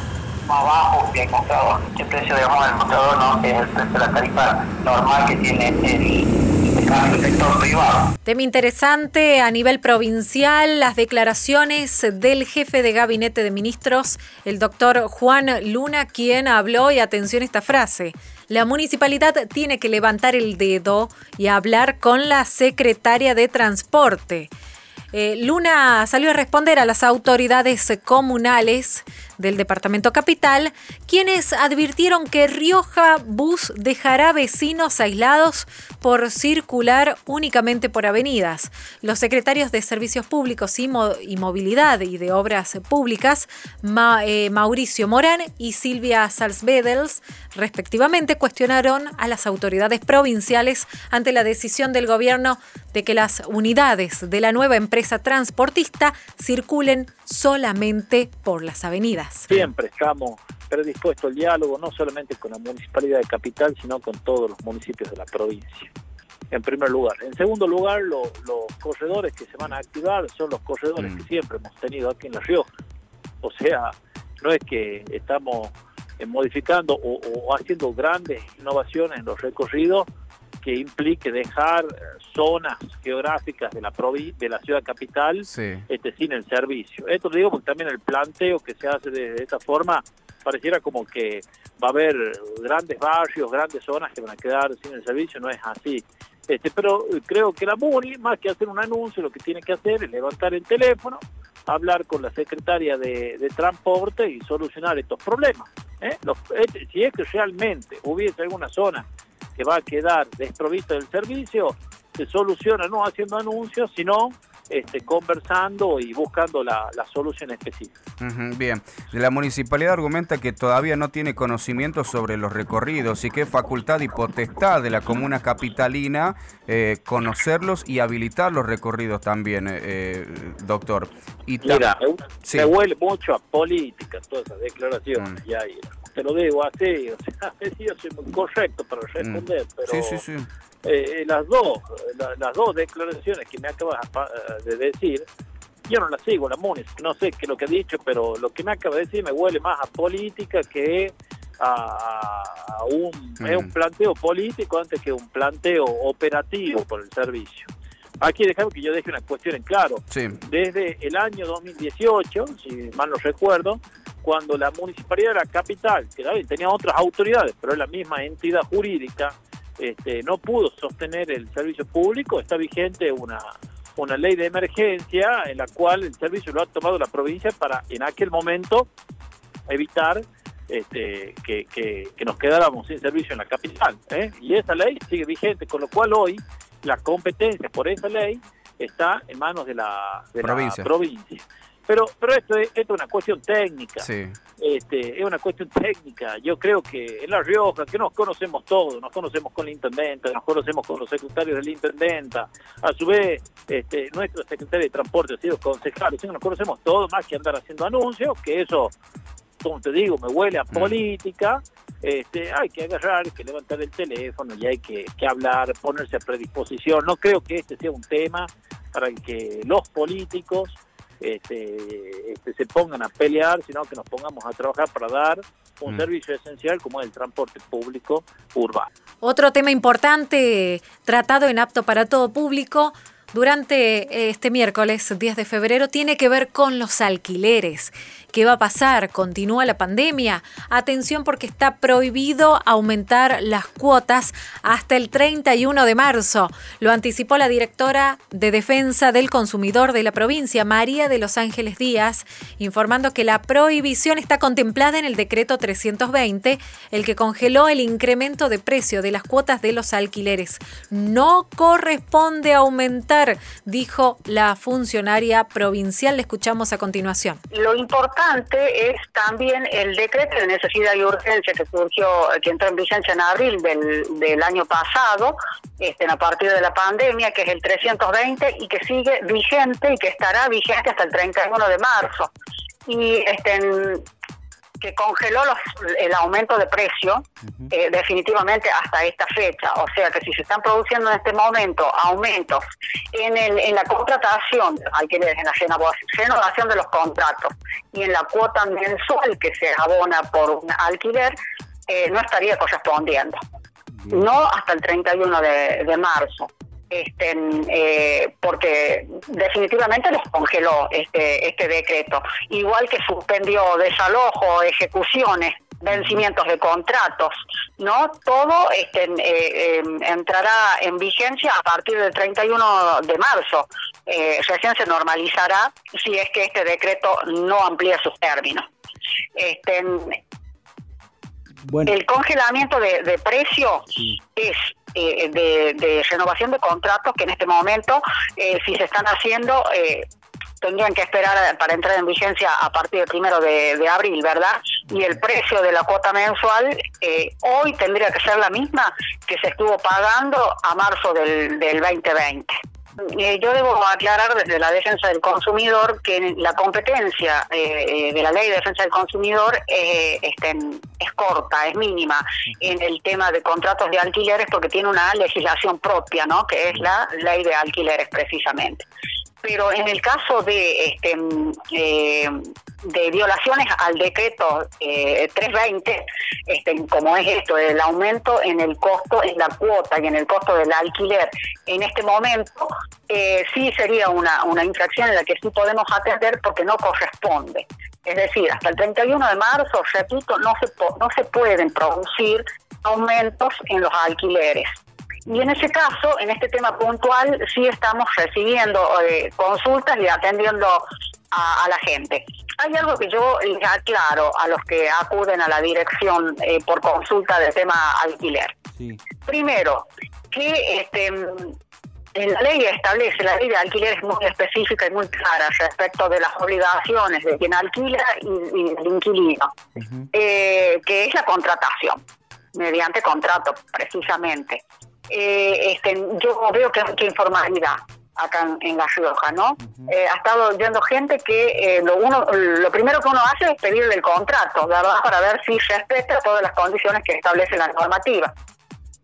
más bajo que el contador. El precio, digamos, del contador, ¿no? Es el precio de la tarifa normal que tiene el sector privado. Tema interesante a nivel provincial, las declaraciones del jefe de gabinete de ministros, el doctor Juan Luna, quien habló, y atención esta frase, la municipalidad tiene que levantar el dedo y hablar con la secretaria de Transporte. Eh, Luna salió a responder a las autoridades comunales del Departamento Capital, quienes advirtieron que Rioja Bus dejará vecinos aislados por circular únicamente por avenidas. Los secretarios de Servicios Públicos y, Movilidad y de Obras Públicas, eh, Mauricio Morán y Silvia Salzbedels, respectivamente, cuestionaron a las autoridades provinciales ante la decisión del gobierno de que las unidades de la nueva empresa transportista circulen solamente por las avenidas. Siempre estamos predispuestos al diálogo, no solamente con la municipalidad de Capital, sino con todos los municipios de la provincia. En primer lugar. En segundo lugar, los corredores que se van a activar son los corredores que mm. siempre hemos tenido aquí en La Rioja. O sea, no es que estamos eh, modificando o haciendo grandes innovaciones en los recorridos, que implique dejar eh, zonas geográficas de la de la ciudad capital este, sin el servicio. Esto lo digo porque también el planteo que se hace de, esta forma pareciera como que va a haber grandes barrios, grandes zonas que van a quedar sin el servicio, no es así. Este, pero eh, creo que la MUNI, más que hacer un anuncio, lo que tiene que hacer es levantar el teléfono, hablar con la secretaria de, transporte y solucionar estos problemas. ¿eh? Este, si es que realmente hubiese alguna zona que va a quedar desprovisto del servicio, se soluciona no haciendo anuncios, sino este, conversando y buscando la, solución específica. bien, la municipalidad argumenta que todavía no tiene conocimiento sobre los recorridos y que es facultad y potestad de la comuna capitalina eh, conocerlos y habilitar los recorridos también, eh, eh, doctor. Y Mira, me huele mucho a política todas esas declaraciones, mm. ya, te lo digo así, o sea, yo soy muy correcto para mm. responder, pero eh, las dos las dos declaraciones que me acabas de decir, yo no las sigo, la MUNIS, no sé qué es lo que ha dicho, pero lo que me acaba de decir me huele más a política que a, un, un mm. planteo político antes que un planteo operativo por el servicio. Aquí dejamos que yo deje una cuestión en claro. Desde el año 2018, si mal no recuerdo, cuando la municipalidad de la capital, que tenía otras autoridades, pero es la misma entidad jurídica, este, no pudo sostener el servicio público, está vigente una, una ley de emergencia en la cual el servicio lo ha tomado la provincia para en aquel momento evitar este, que, que, nos quedáramos sin servicio en la capital. ¿eh? Y esa ley sigue vigente, con lo cual hoy la competencia por esa ley está en manos de la, provincia. Pero, pero esto, es, esto es una cuestión técnica. Este, es una cuestión técnica. Yo creo que en La Rioja, que nos conocemos todos, nos conocemos con la intendenta, nos conocemos con los secretarios de la intendenta, a su vez, este, nuestro secretario de transporte ha sido concejal, nos conocemos todos, más que andar haciendo anuncios, que eso, como te digo, me huele a mm. política. Este, hay que agarrar, hay que levantar el teléfono y hay que, que hablar, ponerse a predisposición. No creo que este sea un tema para que los políticos este, este, se pongan a pelear, sino que nos pongamos a trabajar para dar un mm. servicio esencial como es el transporte público urbano. Otro tema importante tratado en apto para todo público durante este miércoles 10 de febrero tiene que ver con los alquileres. ¿Qué va a pasar? ¿Continúa la pandemia? Atención porque está prohibido aumentar las cuotas hasta el 31 de marzo. Lo anticipó la directora de Defensa del Consumidor de la provincia, María de Los Ángeles Díaz, informando que la prohibición está contemplada en el decreto 320, el que congeló el incremento de precio de las cuotas de los alquileres. No corresponde aumentar, dijo la funcionaria provincial. Le escuchamos a continuación. Lo importante es también el decreto de necesidad y urgencia que surgió, que entró en vigencia en abril del, del año pasado, este, a partir de la pandemia, que es el 320 y que sigue vigente y que estará vigente hasta el 31 de marzo. Y este, que congeló los, el aumento de precio eh, definitivamente hasta esta fecha. O sea que si se están produciendo en este momento aumentos en, el, en la contratación, hay que en la renovación de los contratos y en la cuota mensual que se abona por un alquiler, eh, no estaría correspondiendo. No hasta el 31 de, de marzo este, eh, porque definitivamente los congeló este, este decreto, igual que suspendió desalojo, ejecuciones, vencimientos de contratos, ¿no? Todo este, eh, em, entrará en vigencia a partir del 31 de marzo. Eh, recién se normalizará si es que este decreto no amplía sus términos. Este, El congelamiento de, de precio es eh, de, renovación de contratos que en este momento, eh, si se están haciendo, eh, tendrían que esperar para entrar en vigencia a partir del primero de, abril, ¿verdad? Y el precio de la cuota mensual hoy tendría que ser la misma que se estuvo pagando a marzo del, del 2020. Eh, yo debo aclarar desde la defensa del consumidor que la competencia eh, eh, de la ley de defensa del consumidor este, es corta, es mínima en el tema de contratos de alquileres porque tiene una legislación propia, ¿no? que es la ley de alquileres precisamente pero en el caso de este, eh, de violaciones al decreto 320, eh, este, como es esto, el aumento en el costo, en la cuota y en el costo del alquiler, en este momento eh, sí sería una, una infracción en la que sí podemos atender porque no corresponde. Es decir, hasta el 31 de marzo, repito, no se, no se pueden producir aumentos en los alquileres. Y en ese caso, en este tema puntual, sí estamos recibiendo eh, consultas y atendiendo a, la gente. Hay algo que yo les aclaro a los que acuden a la dirección eh, por consulta del tema alquiler. Primero, que este, la ley establece, la ley de alquiler es muy específica y muy clara respecto de las obligaciones de quien alquila y, del inquilino, eh, que es la contratación, mediante contrato precisamente eh, este, yo veo que hay mucha informalidad acá en, La Rioja, ¿no? Eh, ha estado viendo gente que eh, lo, uno, lo primero que uno hace es pedirle el contrato, ¿verdad? Para ver si respeta todas las condiciones que establece la normativa.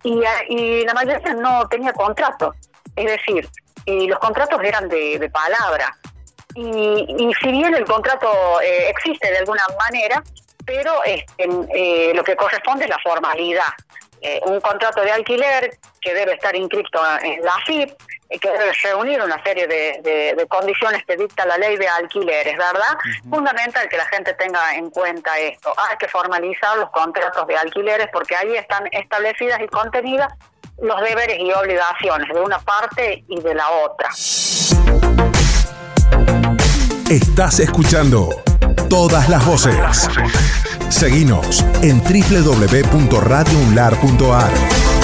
Y, y la mayoría no tenía contrato, es decir, y los contratos eran de, de palabra. Y, y, si bien el contrato eh, existe de alguna manera, pero este, lo que corresponde es la formalidad. Eh, un contrato de alquiler que debe estar inscrito en la FIP, y que debe reunir una serie de, condiciones que dicta la ley de alquileres, ¿verdad? Fundamental que la gente tenga en cuenta esto. Hay que formalizar los contratos de alquileres porque ahí están establecidas y contenidas los deberes y obligaciones de una parte y de la otra. Estás escuchando todas las voces. Seguinos en www.radiounlar.ar.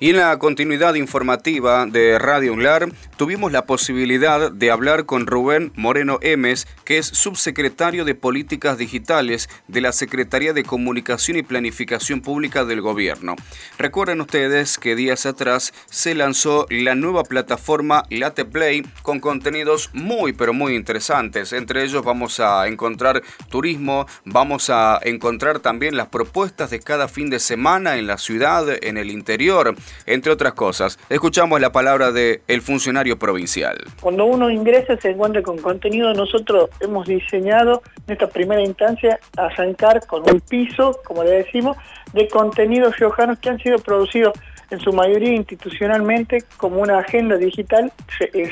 Y en la continuidad informativa de Radio UNLAR tuvimos la posibilidad de hablar con Rubén Moreno Emes, que es subsecretario de Políticas Digitales de la Secretaría de Comunicación y Planificación Pública del Gobierno. Recuerden ustedes que días atrás se lanzó la nueva plataforma Late Play con contenidos muy pero muy interesantes. Entre ellos vamos a encontrar turismo, vamos a encontrar también las propuestas de cada fin de semana en la ciudad, en el interior entre otras cosas. Escuchamos la palabra el funcionario provincial. Cuando uno ingresa se encuentra con contenido, nosotros hemos diseñado en esta primera instancia arrancar con un piso, como le decimos, de contenidos riojanos que han sido producidos en su mayoría institucionalmente como una agenda digital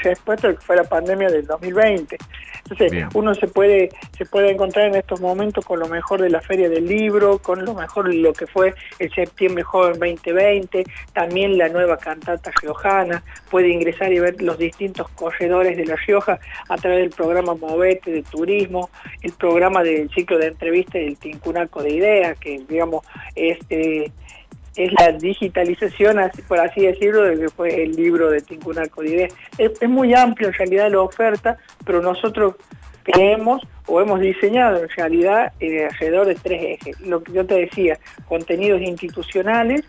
respecto a lo que fue la pandemia del 2020. Entonces, uno se puede se puede encontrar en estos momentos con lo mejor de la Feria del Libro, con lo mejor de lo que fue el Septiembre Joven 2020, también la nueva cantata riojana, puede ingresar y ver los distintos corredores de La Rioja a través del programa Movete de turismo, el programa del ciclo de entrevistas del Tincunaco de Ideas, que digamos es... Eh, es la digitalización, por así decirlo, de que fue el libro de Tincunaco de Es, es muy amplio en realidad la oferta, pero nosotros creemos o hemos diseñado en realidad eh, alrededor de tres ejes. Lo que yo te decía, contenidos institucionales,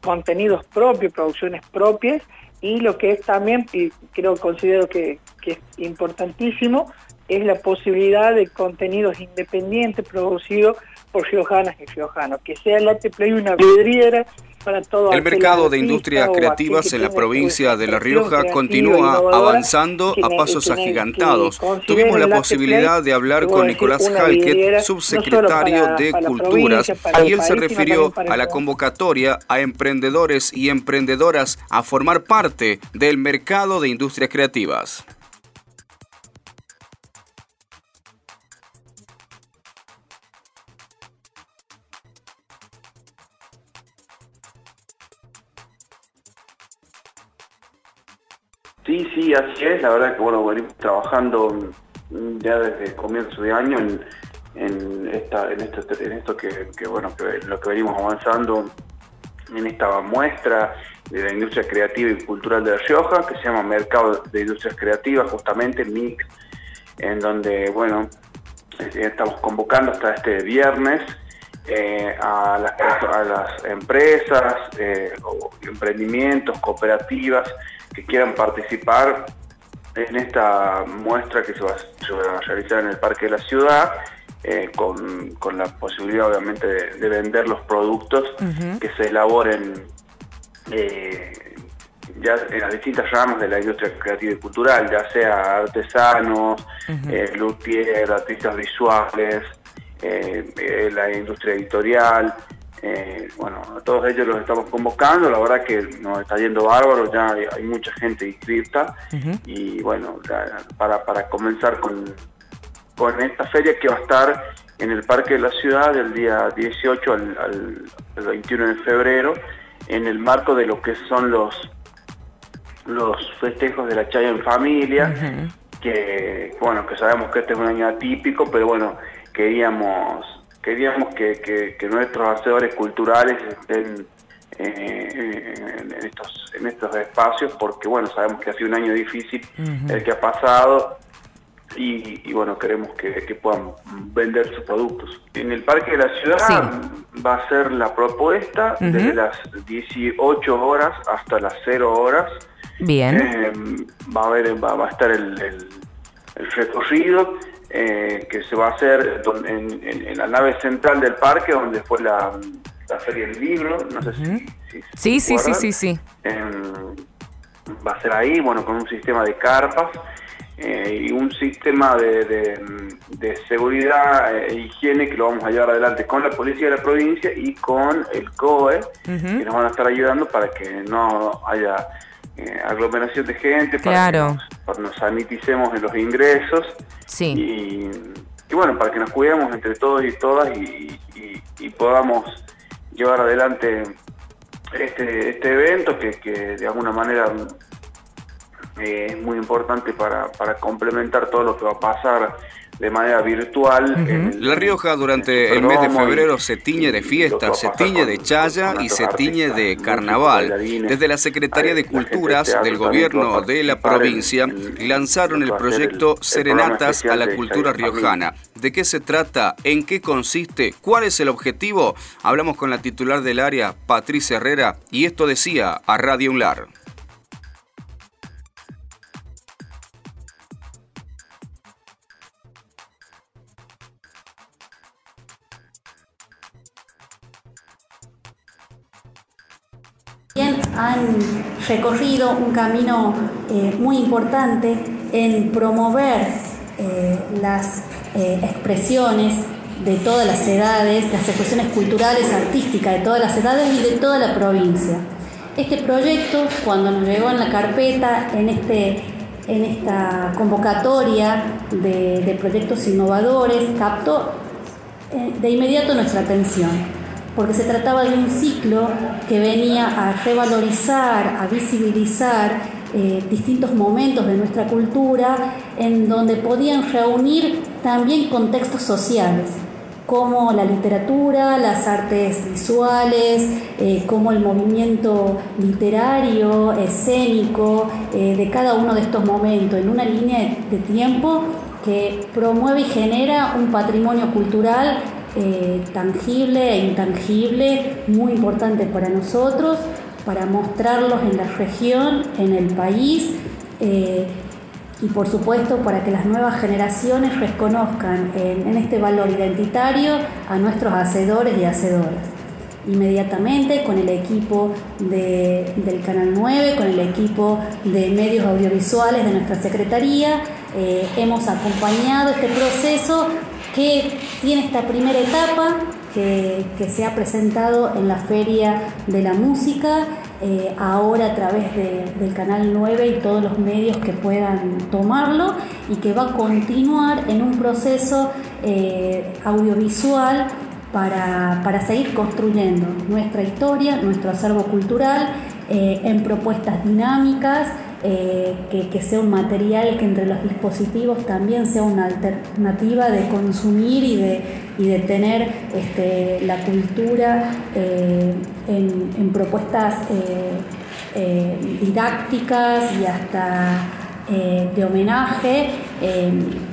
contenidos propios, producciones propias, y lo que es también, y creo, considero que, que es importantísimo, es la posibilidad de contenidos independientes producidos por riojanas y riojanos, que sea la Play una vidriera para todo El mercado de industrias creativas en la provincia de La Rioja continúa avanzando a pasos agigantados. Tuvimos la posibilidad de hablar con Nicolás Halket, subsecretario de Culturas, y él se refirió a la convocatoria a emprendedores y emprendedoras a formar parte del mercado de industrias creativas. Sí, sí, así es. La verdad que bueno, venimos trabajando ya desde el comienzo de año en, esta, en, esto, en esto que, bueno, que lo que venimos avanzando en esta muestra de la industria creativa y cultural de La Rioja, que se llama Mercado de Industrias Creativas, justamente MIC, en donde, bueno, estamos convocando hasta este viernes eh, a, las, empresas, eh, emprendimientos, cooperativas que quieran participar en esta muestra que se va, a realizar en el Parque de la Ciudad, eh, con, la posibilidad obviamente de, vender los productos que se elaboren eh, ya en las distintas ramas de la industria creativa y cultural, ya sea artesanos, eh, luthier, artistas visuales, la industria editorial, eh, bueno, a todos ellos los estamos convocando, la verdad que nos está yendo bárbaro, ya hay, mucha gente inscrita y bueno, para, comenzar con, con esta feria que va a estar en el Parque de la Ciudad del día 18 al, 21 de febrero, en el marco de lo que son los los festejos de la Chaya en familia, que bueno, que sabemos que este es un año atípico, pero bueno, queríamos queríamos que, nuestros hacedores culturales estén eh, en, estos, en estos espacios porque bueno sabemos que ha sido un año difícil el que ha pasado y, bueno queremos que, puedan vender sus productos. En el parque de la ciudad va a ser la propuesta desde las 18 horas hasta las 0 horas. Bien. Eh, va a haber va, a estar el, el recorrido eh, que se va a hacer en, la nave central del parque, donde fue la, Feria del Libro, no sé si, Sí, sí, sí, sí, sí. va a ser ahí, bueno, con un sistema de carpas eh, y un sistema de, seguridad e higiene que lo vamos a llevar adelante con la policía de la provincia y con el COE, que nos van a estar ayudando para que no haya eh, aglomeración de gente, para, que nos, para nos en los ingresos. Y, bueno, para que nos cuidemos entre todos y todas y, podamos llevar adelante este, este evento que, que de alguna manera eh, es muy importante para, para complementar todo lo que va a pasar de manera virtual. la Rioja durante el mes de febrero se tiñe de fiesta, se tiñe de chaya y se tiñe de carnaval. Desde la Secretaría de Culturas del gobierno de la provincia lanzaron el proyecto Serenatas a la Cultura Riojana. ¿De qué se trata? ¿En qué consiste? ¿Cuál es el objetivo? Hablamos con la titular del área, Patricia Herrera, y esto decía a Radio Unlar. Han recorrido un camino eh, muy importante en promover eh, las eh, expresiones de todas las edades, las expresiones culturales, artísticas de todas las edades y de toda la provincia. Este proyecto, cuando nos llegó en la carpeta, en, este, en esta convocatoria de, de proyectos innovadores, captó de inmediato nuestra atención porque se trataba de un ciclo que venía a revalorizar, a visibilizar eh, distintos momentos de nuestra cultura en donde podían reunir también contextos sociales como la literatura, las artes visuales, eh, como el movimiento literario, escénico, eh, de cada uno de estos momentos, en una línea de tiempo que promueve y genera un patrimonio cultural eh, tangible e intangible, muy importante para nosotros, para mostrarlos en la región, en el país eh, y por supuesto para que las nuevas generaciones reconozcan en, este valor identitario a nuestros hacedores y hacedoras inmediatamente con el equipo del Canal 9, con el equipo de medios audiovisuales de nuestra Secretaría. Eh, hemos acompañado este proceso que tiene esta primera etapa que, se ha presentado en la Feria de la Música, eh, ahora a través del Canal 9 y todos los medios que puedan tomarlo y que va a continuar en un proceso eh, audiovisual para, para, seguir construyendo nuestra historia, nuestro acervo cultural eh, en propuestas dinámicas eh, que, sea un material que entre los dispositivos también sea una alternativa de consumir y de, y de tener este, la cultura eh, en, propuestas eh, didácticas y hasta de homenaje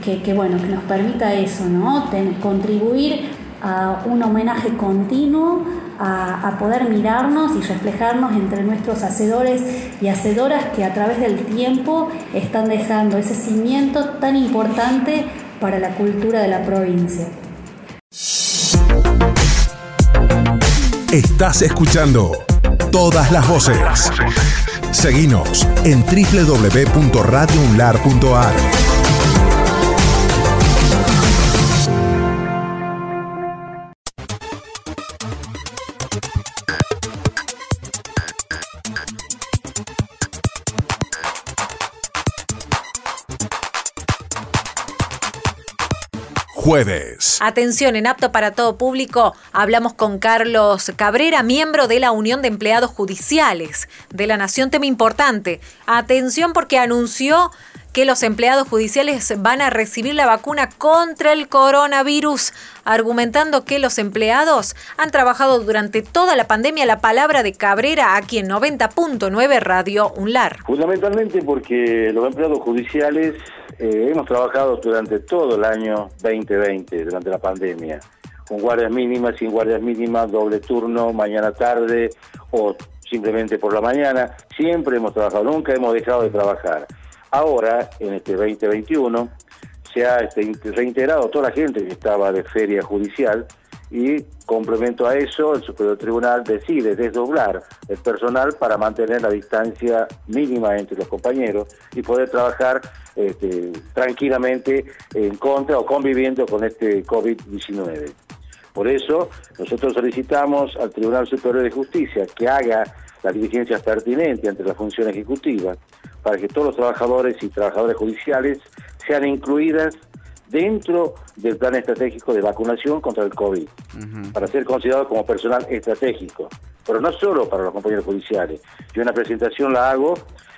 que, bueno, que nos permita eso, ¿no? contribuir a un homenaje continuo a, poder mirarnos y reflejarnos entre nuestros hacedores y hacedoras que a través del tiempo están dejando ese cimiento tan importante para la cultura de la provincia. Estás escuchando todas las voces. Seguinos en www.radiounlar.ar. jueves. Atención, en apto para todo público hablamos con Carlos Cabrera, miembro de la Unión de Empleados Judiciales de la Nación. Tema importante. Atención porque anunció que los empleados judiciales van a recibir la vacuna contra el coronavirus, argumentando que los empleados han trabajado durante toda la pandemia. La palabra de Cabrera aquí en 90.9 Radio UNLAR. Fundamentalmente porque los empleados judiciales eh, hemos trabajado durante todo el año 2020, durante la pandemia, con guardias mínimas, sin guardias mínimas, doble turno, mañana tarde o simplemente por la mañana. Siempre hemos trabajado, nunca hemos dejado de trabajar. Ahora, en este 2021, se ha este, reintegrado toda la gente que estaba de feria judicial y complemento a eso, el Superior Tribunal decide desdoblar el personal para mantener la distancia mínima entre los compañeros y poder trabajar este, tranquilamente en contra o conviviendo con este COVID-19. Por eso nosotros solicitamos al Tribunal Superior de Justicia que haga las diligencias pertinentes ante la función ejecutiva para que todos los trabajadores y trabajadoras judiciales sean incluidas dentro del plan estratégico de vacunación contra el COVID, para ser considerados como personal estratégico. Pero no solo para los compañeros judiciales. Yo una presentación la hago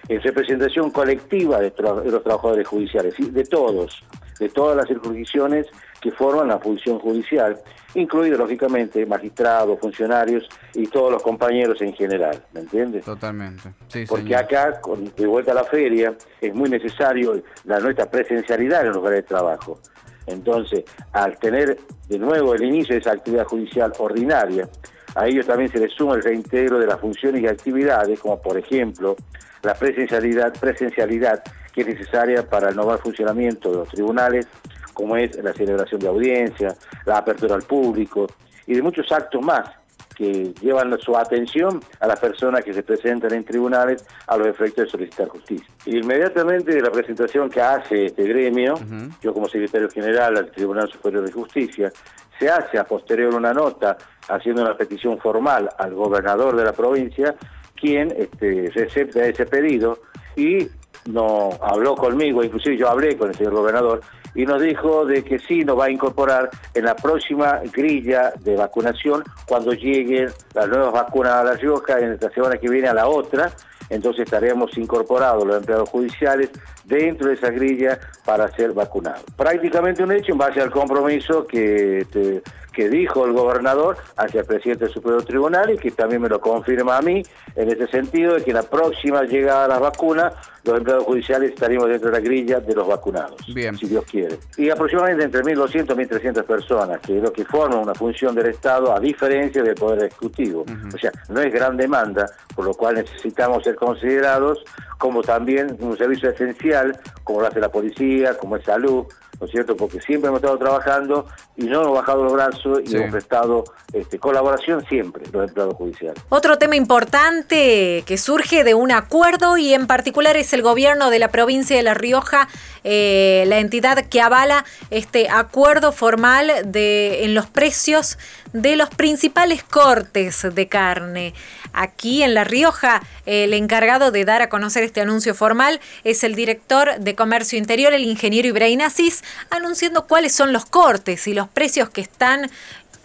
en representación colectiva de, los trabajadores judiciales, de todos, de todas las jurisdicciones que forman la función judicial, incluidos lógicamente magistrados, funcionarios y todos los compañeros en general, ¿me entiendes? Totalmente. Porque acá, de vuelta a la feria, es muy necesario la nuestra presencialidad en los lugares de trabajo. Entonces, al tener de nuevo el inicio de esa actividad judicial ordinaria, a ellos también se les suma el reintegro de las funciones y actividades, como por ejemplo la presencialidad, presencialidad que es necesaria para el normal funcionamiento de los tribunales, como es la celebración de audiencia, la apertura al público y de muchos actos más que llevan su atención a las personas que se presentan en tribunales a los efectos de solicitar justicia. Inmediatamente de la presentación que hace este gremio, yo como secretario general al Tribunal Superior de Justicia, se hace a posterior una nota haciendo una petición formal al gobernador de la provincia, quien este, recepta ese pedido y no habló conmigo, inclusive yo hablé con el señor gobernador, y nos dijo de que sí nos va a incorporar en la próxima grilla de vacunación cuando lleguen las nuevas vacunas a La Rioja, en esta semana que viene a la otra, entonces estaremos incorporados los empleados judiciales dentro de esa grilla para ser vacunados. Prácticamente un hecho en base al compromiso que, que dijo el gobernador hacia el presidente del Supremo Tribunal y que también me lo confirma a mí en ese sentido de que la próxima llegada a las vacunas los empleados judiciales estaríamos dentro de la grilla de los vacunados, Bien. si Dios quiere. Y aproximadamente entre 1.200 y 1.300 personas, que es lo que forman una función del Estado a diferencia del Poder Ejecutivo. O sea, no es gran demanda, por lo cual necesitamos ser considerados como también un servicio esencial, como lo hace la policía, como es salud, ¿no es cierto? Porque siempre hemos estado trabajando y no hemos bajado los brazos y hemos prestado este, colaboración siempre, los empleados judiciales. Otro tema importante que surge de un acuerdo y en particular es el gobierno de la provincia de La Rioja, eh, la entidad que avala este acuerdo formal de, en los precios de los principales cortes de carne. Aquí en La Rioja, el encargado de dar a conocer este anuncio formal es el director de Comercio Interior, el ingeniero Ibrahim Asís, anunciando cuáles son los cortes y los precios que están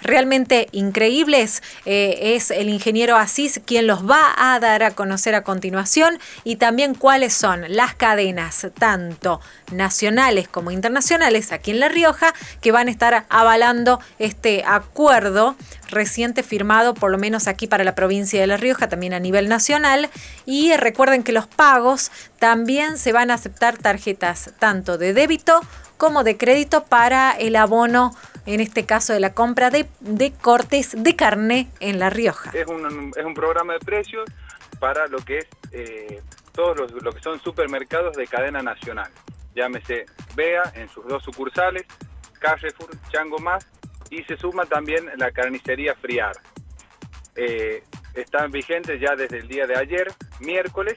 realmente increíbles. Eh, es el ingeniero Asís quien los va a dar a conocer a continuación y también cuáles son las cadenas, tanto nacionales como internacionales, aquí en La Rioja, que van a estar avalando este acuerdo reciente firmado, por lo menos aquí para la provincia de La Rioja, también a nivel nacional. Y recuerden que los pagos también se van a aceptar tarjetas tanto de débito como de crédito para el abono en este caso de la compra de, cortes de carne en La Rioja. Es un, es un programa de precios para lo que es eh, todos los lo que son supermercados de cadena nacional. Llámese BEA en sus dos sucursales, Carrefour, Chango Más y se suma también la carnicería Friar. Eh, están vigentes ya desde el día de ayer, miércoles,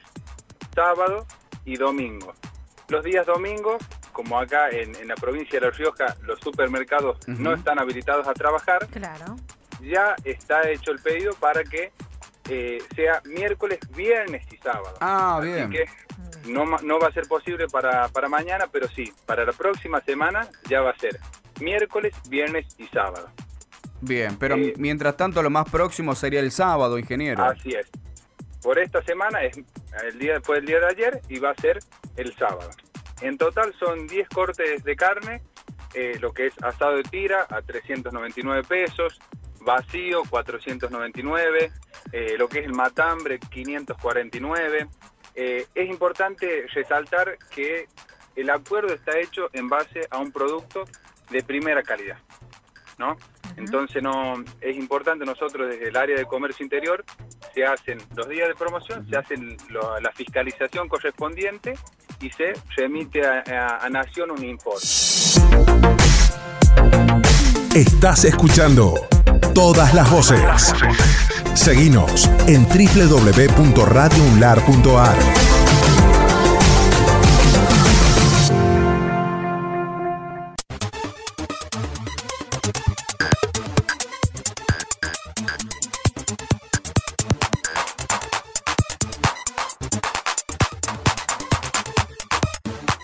sábado y domingo. Los días domingos como acá en, la provincia de La Rioja los supermercados no están habilitados a trabajar, claro. ya está hecho el pedido para que eh, sea miércoles, viernes y sábado. Ah, bien. Así que no, no va a ser posible para, para mañana, pero sí, para la próxima semana ya va a ser miércoles, viernes y sábado. Bien, pero eh, mientras tanto lo más próximo sería el sábado, ingeniero. Así es. Por esta semana es el día después del día de ayer y va a ser el sábado. En total son 10 cortes de carne, eh, lo que es asado de tira a 399 pesos, vacío 499, eh, lo que es el matambre 549. Eh, es importante resaltar que el acuerdo está hecho en base a un producto de primera calidad, ¿no? Entonces no es importante nosotros desde el área de comercio interior se hacen los días de promoción, se hacen la fiscalización correspondiente y se remite a, a Nación un informe. Estás escuchando todas las voces. Seguinos en www.radiounlar.ar.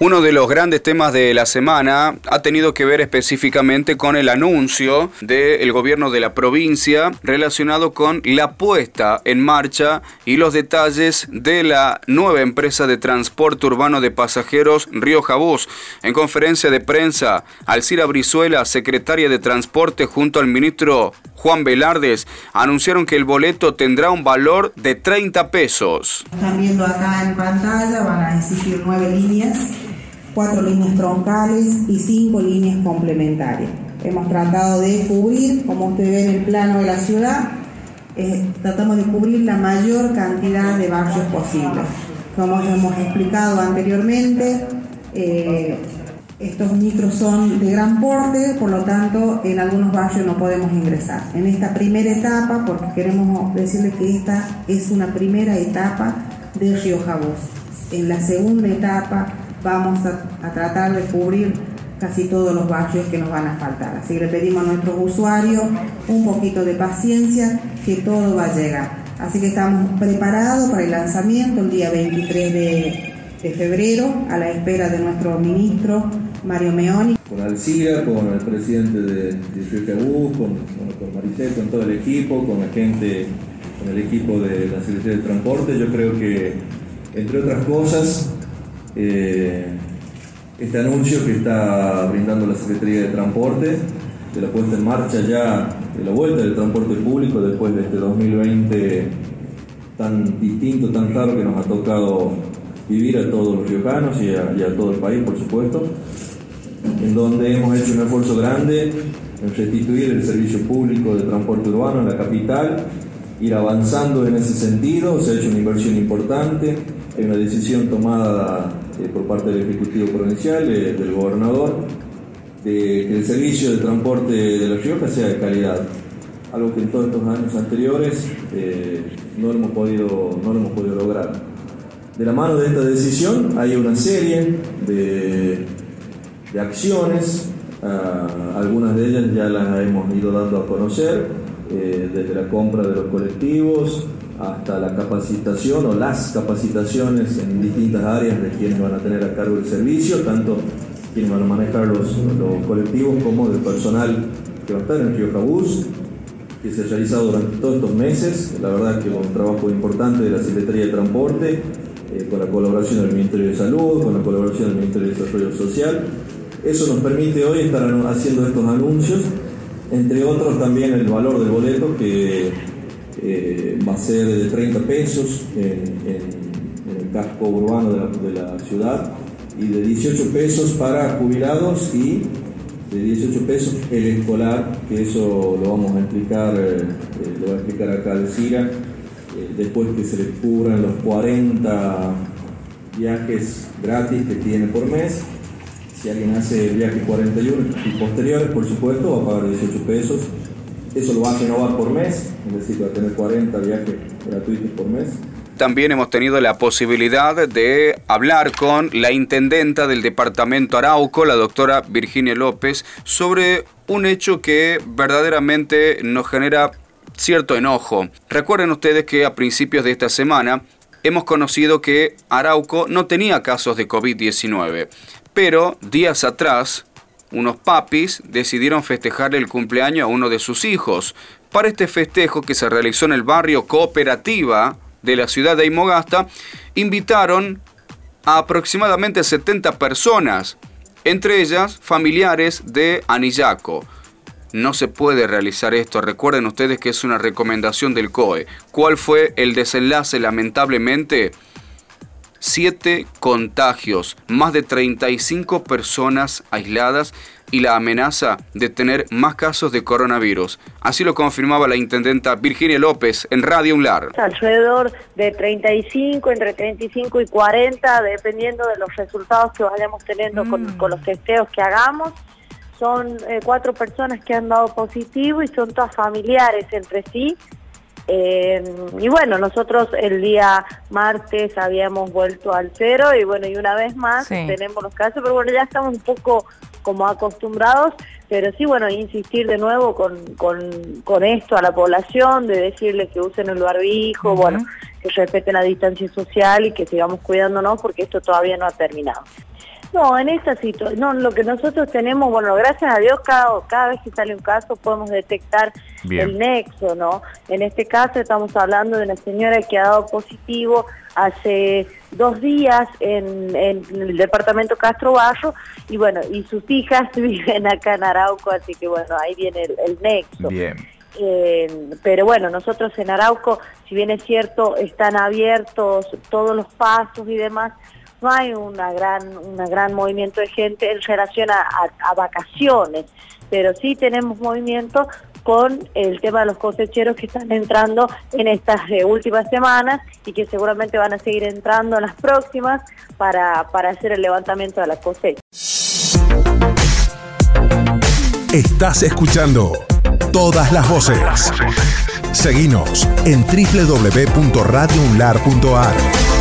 Uno de los grandes temas de la semana ha tenido que ver específicamente con el anuncio del gobierno de la provincia relacionado con la puesta en marcha y los detalles de la nueva empresa de transporte urbano de pasajeros Rioja Bus. En conferencia de prensa, Alcira Brizuela, secretaria de Transporte, junto al ministro Juan Velardes, anunciaron que el boleto tendrá un valor de 30 pesos. Están viendo acá en pantalla, van a existir nueve líneas cuatro líneas troncales y cinco líneas complementarias. Hemos tratado de cubrir, como usted ve en el plano de la ciudad, eh, tratamos de cubrir la mayor cantidad de barrios posibles. Como hemos explicado anteriormente, eh, estos micros son de gran porte, por lo tanto en algunos barrios no podemos ingresar. En esta primera etapa, porque queremos decirles que esta es una primera etapa de Río Jabos. En la segunda etapa vamos a, tratar de cubrir casi todos los barrios que nos van a faltar. Así que le pedimos a nuestros usuarios un poquito de paciencia, que todo va a llegar. Así que estamos preparados para el lanzamiento el día 23 de, febrero, a la espera de nuestro ministro Mario Meoni. Con Alcira, con el presidente de, de con, con Maricel, con todo el equipo, con la gente, con el equipo de la Secretaría de Transporte, yo creo que, entre otras cosas, eh, este anuncio que está brindando la Secretaría de Transporte de la puesta en marcha ya de la vuelta del transporte público después de este 2020 tan distinto, tan raro que nos ha tocado vivir a todos los riojanos y a, todo el país, por supuesto, en donde hemos hecho un esfuerzo grande en restituir el servicio público de transporte urbano en la capital, ir avanzando en ese sentido, se ha hecho una inversión importante, hay una decisión tomada eh, por parte del Ejecutivo Provincial, eh, del gobernador, que el servicio de transporte de La Rioja sea de calidad, algo que en todos estos años anteriores eh, no, hemos podido, no lo hemos podido lograr. De la mano de esta decisión hay una serie de, acciones, ah, algunas de ellas ya las hemos ido dando a conocer, desde la compra de los colectivos, hasta la capacitación o las capacitaciones en distintas áreas de quienes van a tener a cargo el servicio, tanto quienes van a manejar los, colectivos como del personal que va a estar en Río Cabús, que se ha realizado durante todos estos meses, la verdad que con un trabajo importante de la Secretaría de Transporte, eh, con la colaboración del Ministerio de Salud, con la colaboración del Ministerio de Desarrollo Social. Eso nos permite hoy estar haciendo estos anuncios, entre otros también el valor del boleto que eh, va a ser de 30 pesos en, el casco urbano de la, ciudad y de 18 pesos para jubilados y de 18 pesos el escolar, que eso lo vamos a explicar, eh, eh, lo va a explicar acá Alcira, después que se le cubran los 40 viajes gratis que tiene por mes. Si alguien hace el viaje 41 y posteriores, por supuesto, va a pagar 18 pesos eso lo a renovar por mes, es decir, va a tener 40 viajes gratuitos por mes. También hemos tenido la posibilidad de hablar con la intendenta del departamento Arauco, la doctora Virginia López, sobre un hecho que verdaderamente nos genera cierto enojo. Recuerden ustedes que a principios de esta semana hemos conocido que Arauco no tenía casos de COVID-19, pero días atrás unos papis decidieron festejar el cumpleaños a uno de sus hijos. Para este festejo que se realizó en el barrio Cooperativa de la ciudad de Imogasta, invitaron a aproximadamente 70 personas, entre ellas familiares de Anillaco. No se puede realizar esto, recuerden ustedes que es una recomendación del COE. ¿Cuál fue el desenlace lamentablemente? Siete contagios, más de 35 personas aisladas y la amenaza de tener más casos de coronavirus. Así lo confirmaba la intendenta Virginia López en Radio Unlar. Alrededor de 35, entre 35 y 40, dependiendo de los resultados que vayamos teniendo con, mm. los testeos que hagamos. Son eh, cuatro personas que han dado positivo y son todas familiares entre sí eh, y bueno, nosotros el día martes habíamos vuelto al cero y bueno, y una vez más tenemos los casos, pero bueno, ya estamos un poco como acostumbrados, pero sí, bueno, insistir de nuevo con, con, esto a la población, de decirle que usen el barbijo, bueno, que respeten la distancia social y que sigamos cuidándonos porque esto todavía no ha terminado. No, en esta situación, no, lo que nosotros tenemos, bueno, gracias a Dios, cada, cada vez que sale un caso podemos detectar el nexo, ¿no? En este caso estamos hablando de una señora que ha dado positivo hace dos días en, el departamento Castro Barro y bueno, y sus hijas viven acá en Arauco, así que bueno, ahí viene el, nexo. Bien. Eh, pero bueno, nosotros en Arauco, si bien es cierto, están abiertos todos los pasos y demás, no hay una gran, una gran movimiento de gente en relación a, vacaciones, pero sí tenemos movimiento con el tema de los cosecheros que están entrando en estas eh, últimas semanas y que seguramente van a seguir entrando en las próximas para, para hacer el levantamiento de la cosecha. Estás escuchando todas las voces. Seguinos en www.radiounlar.ar.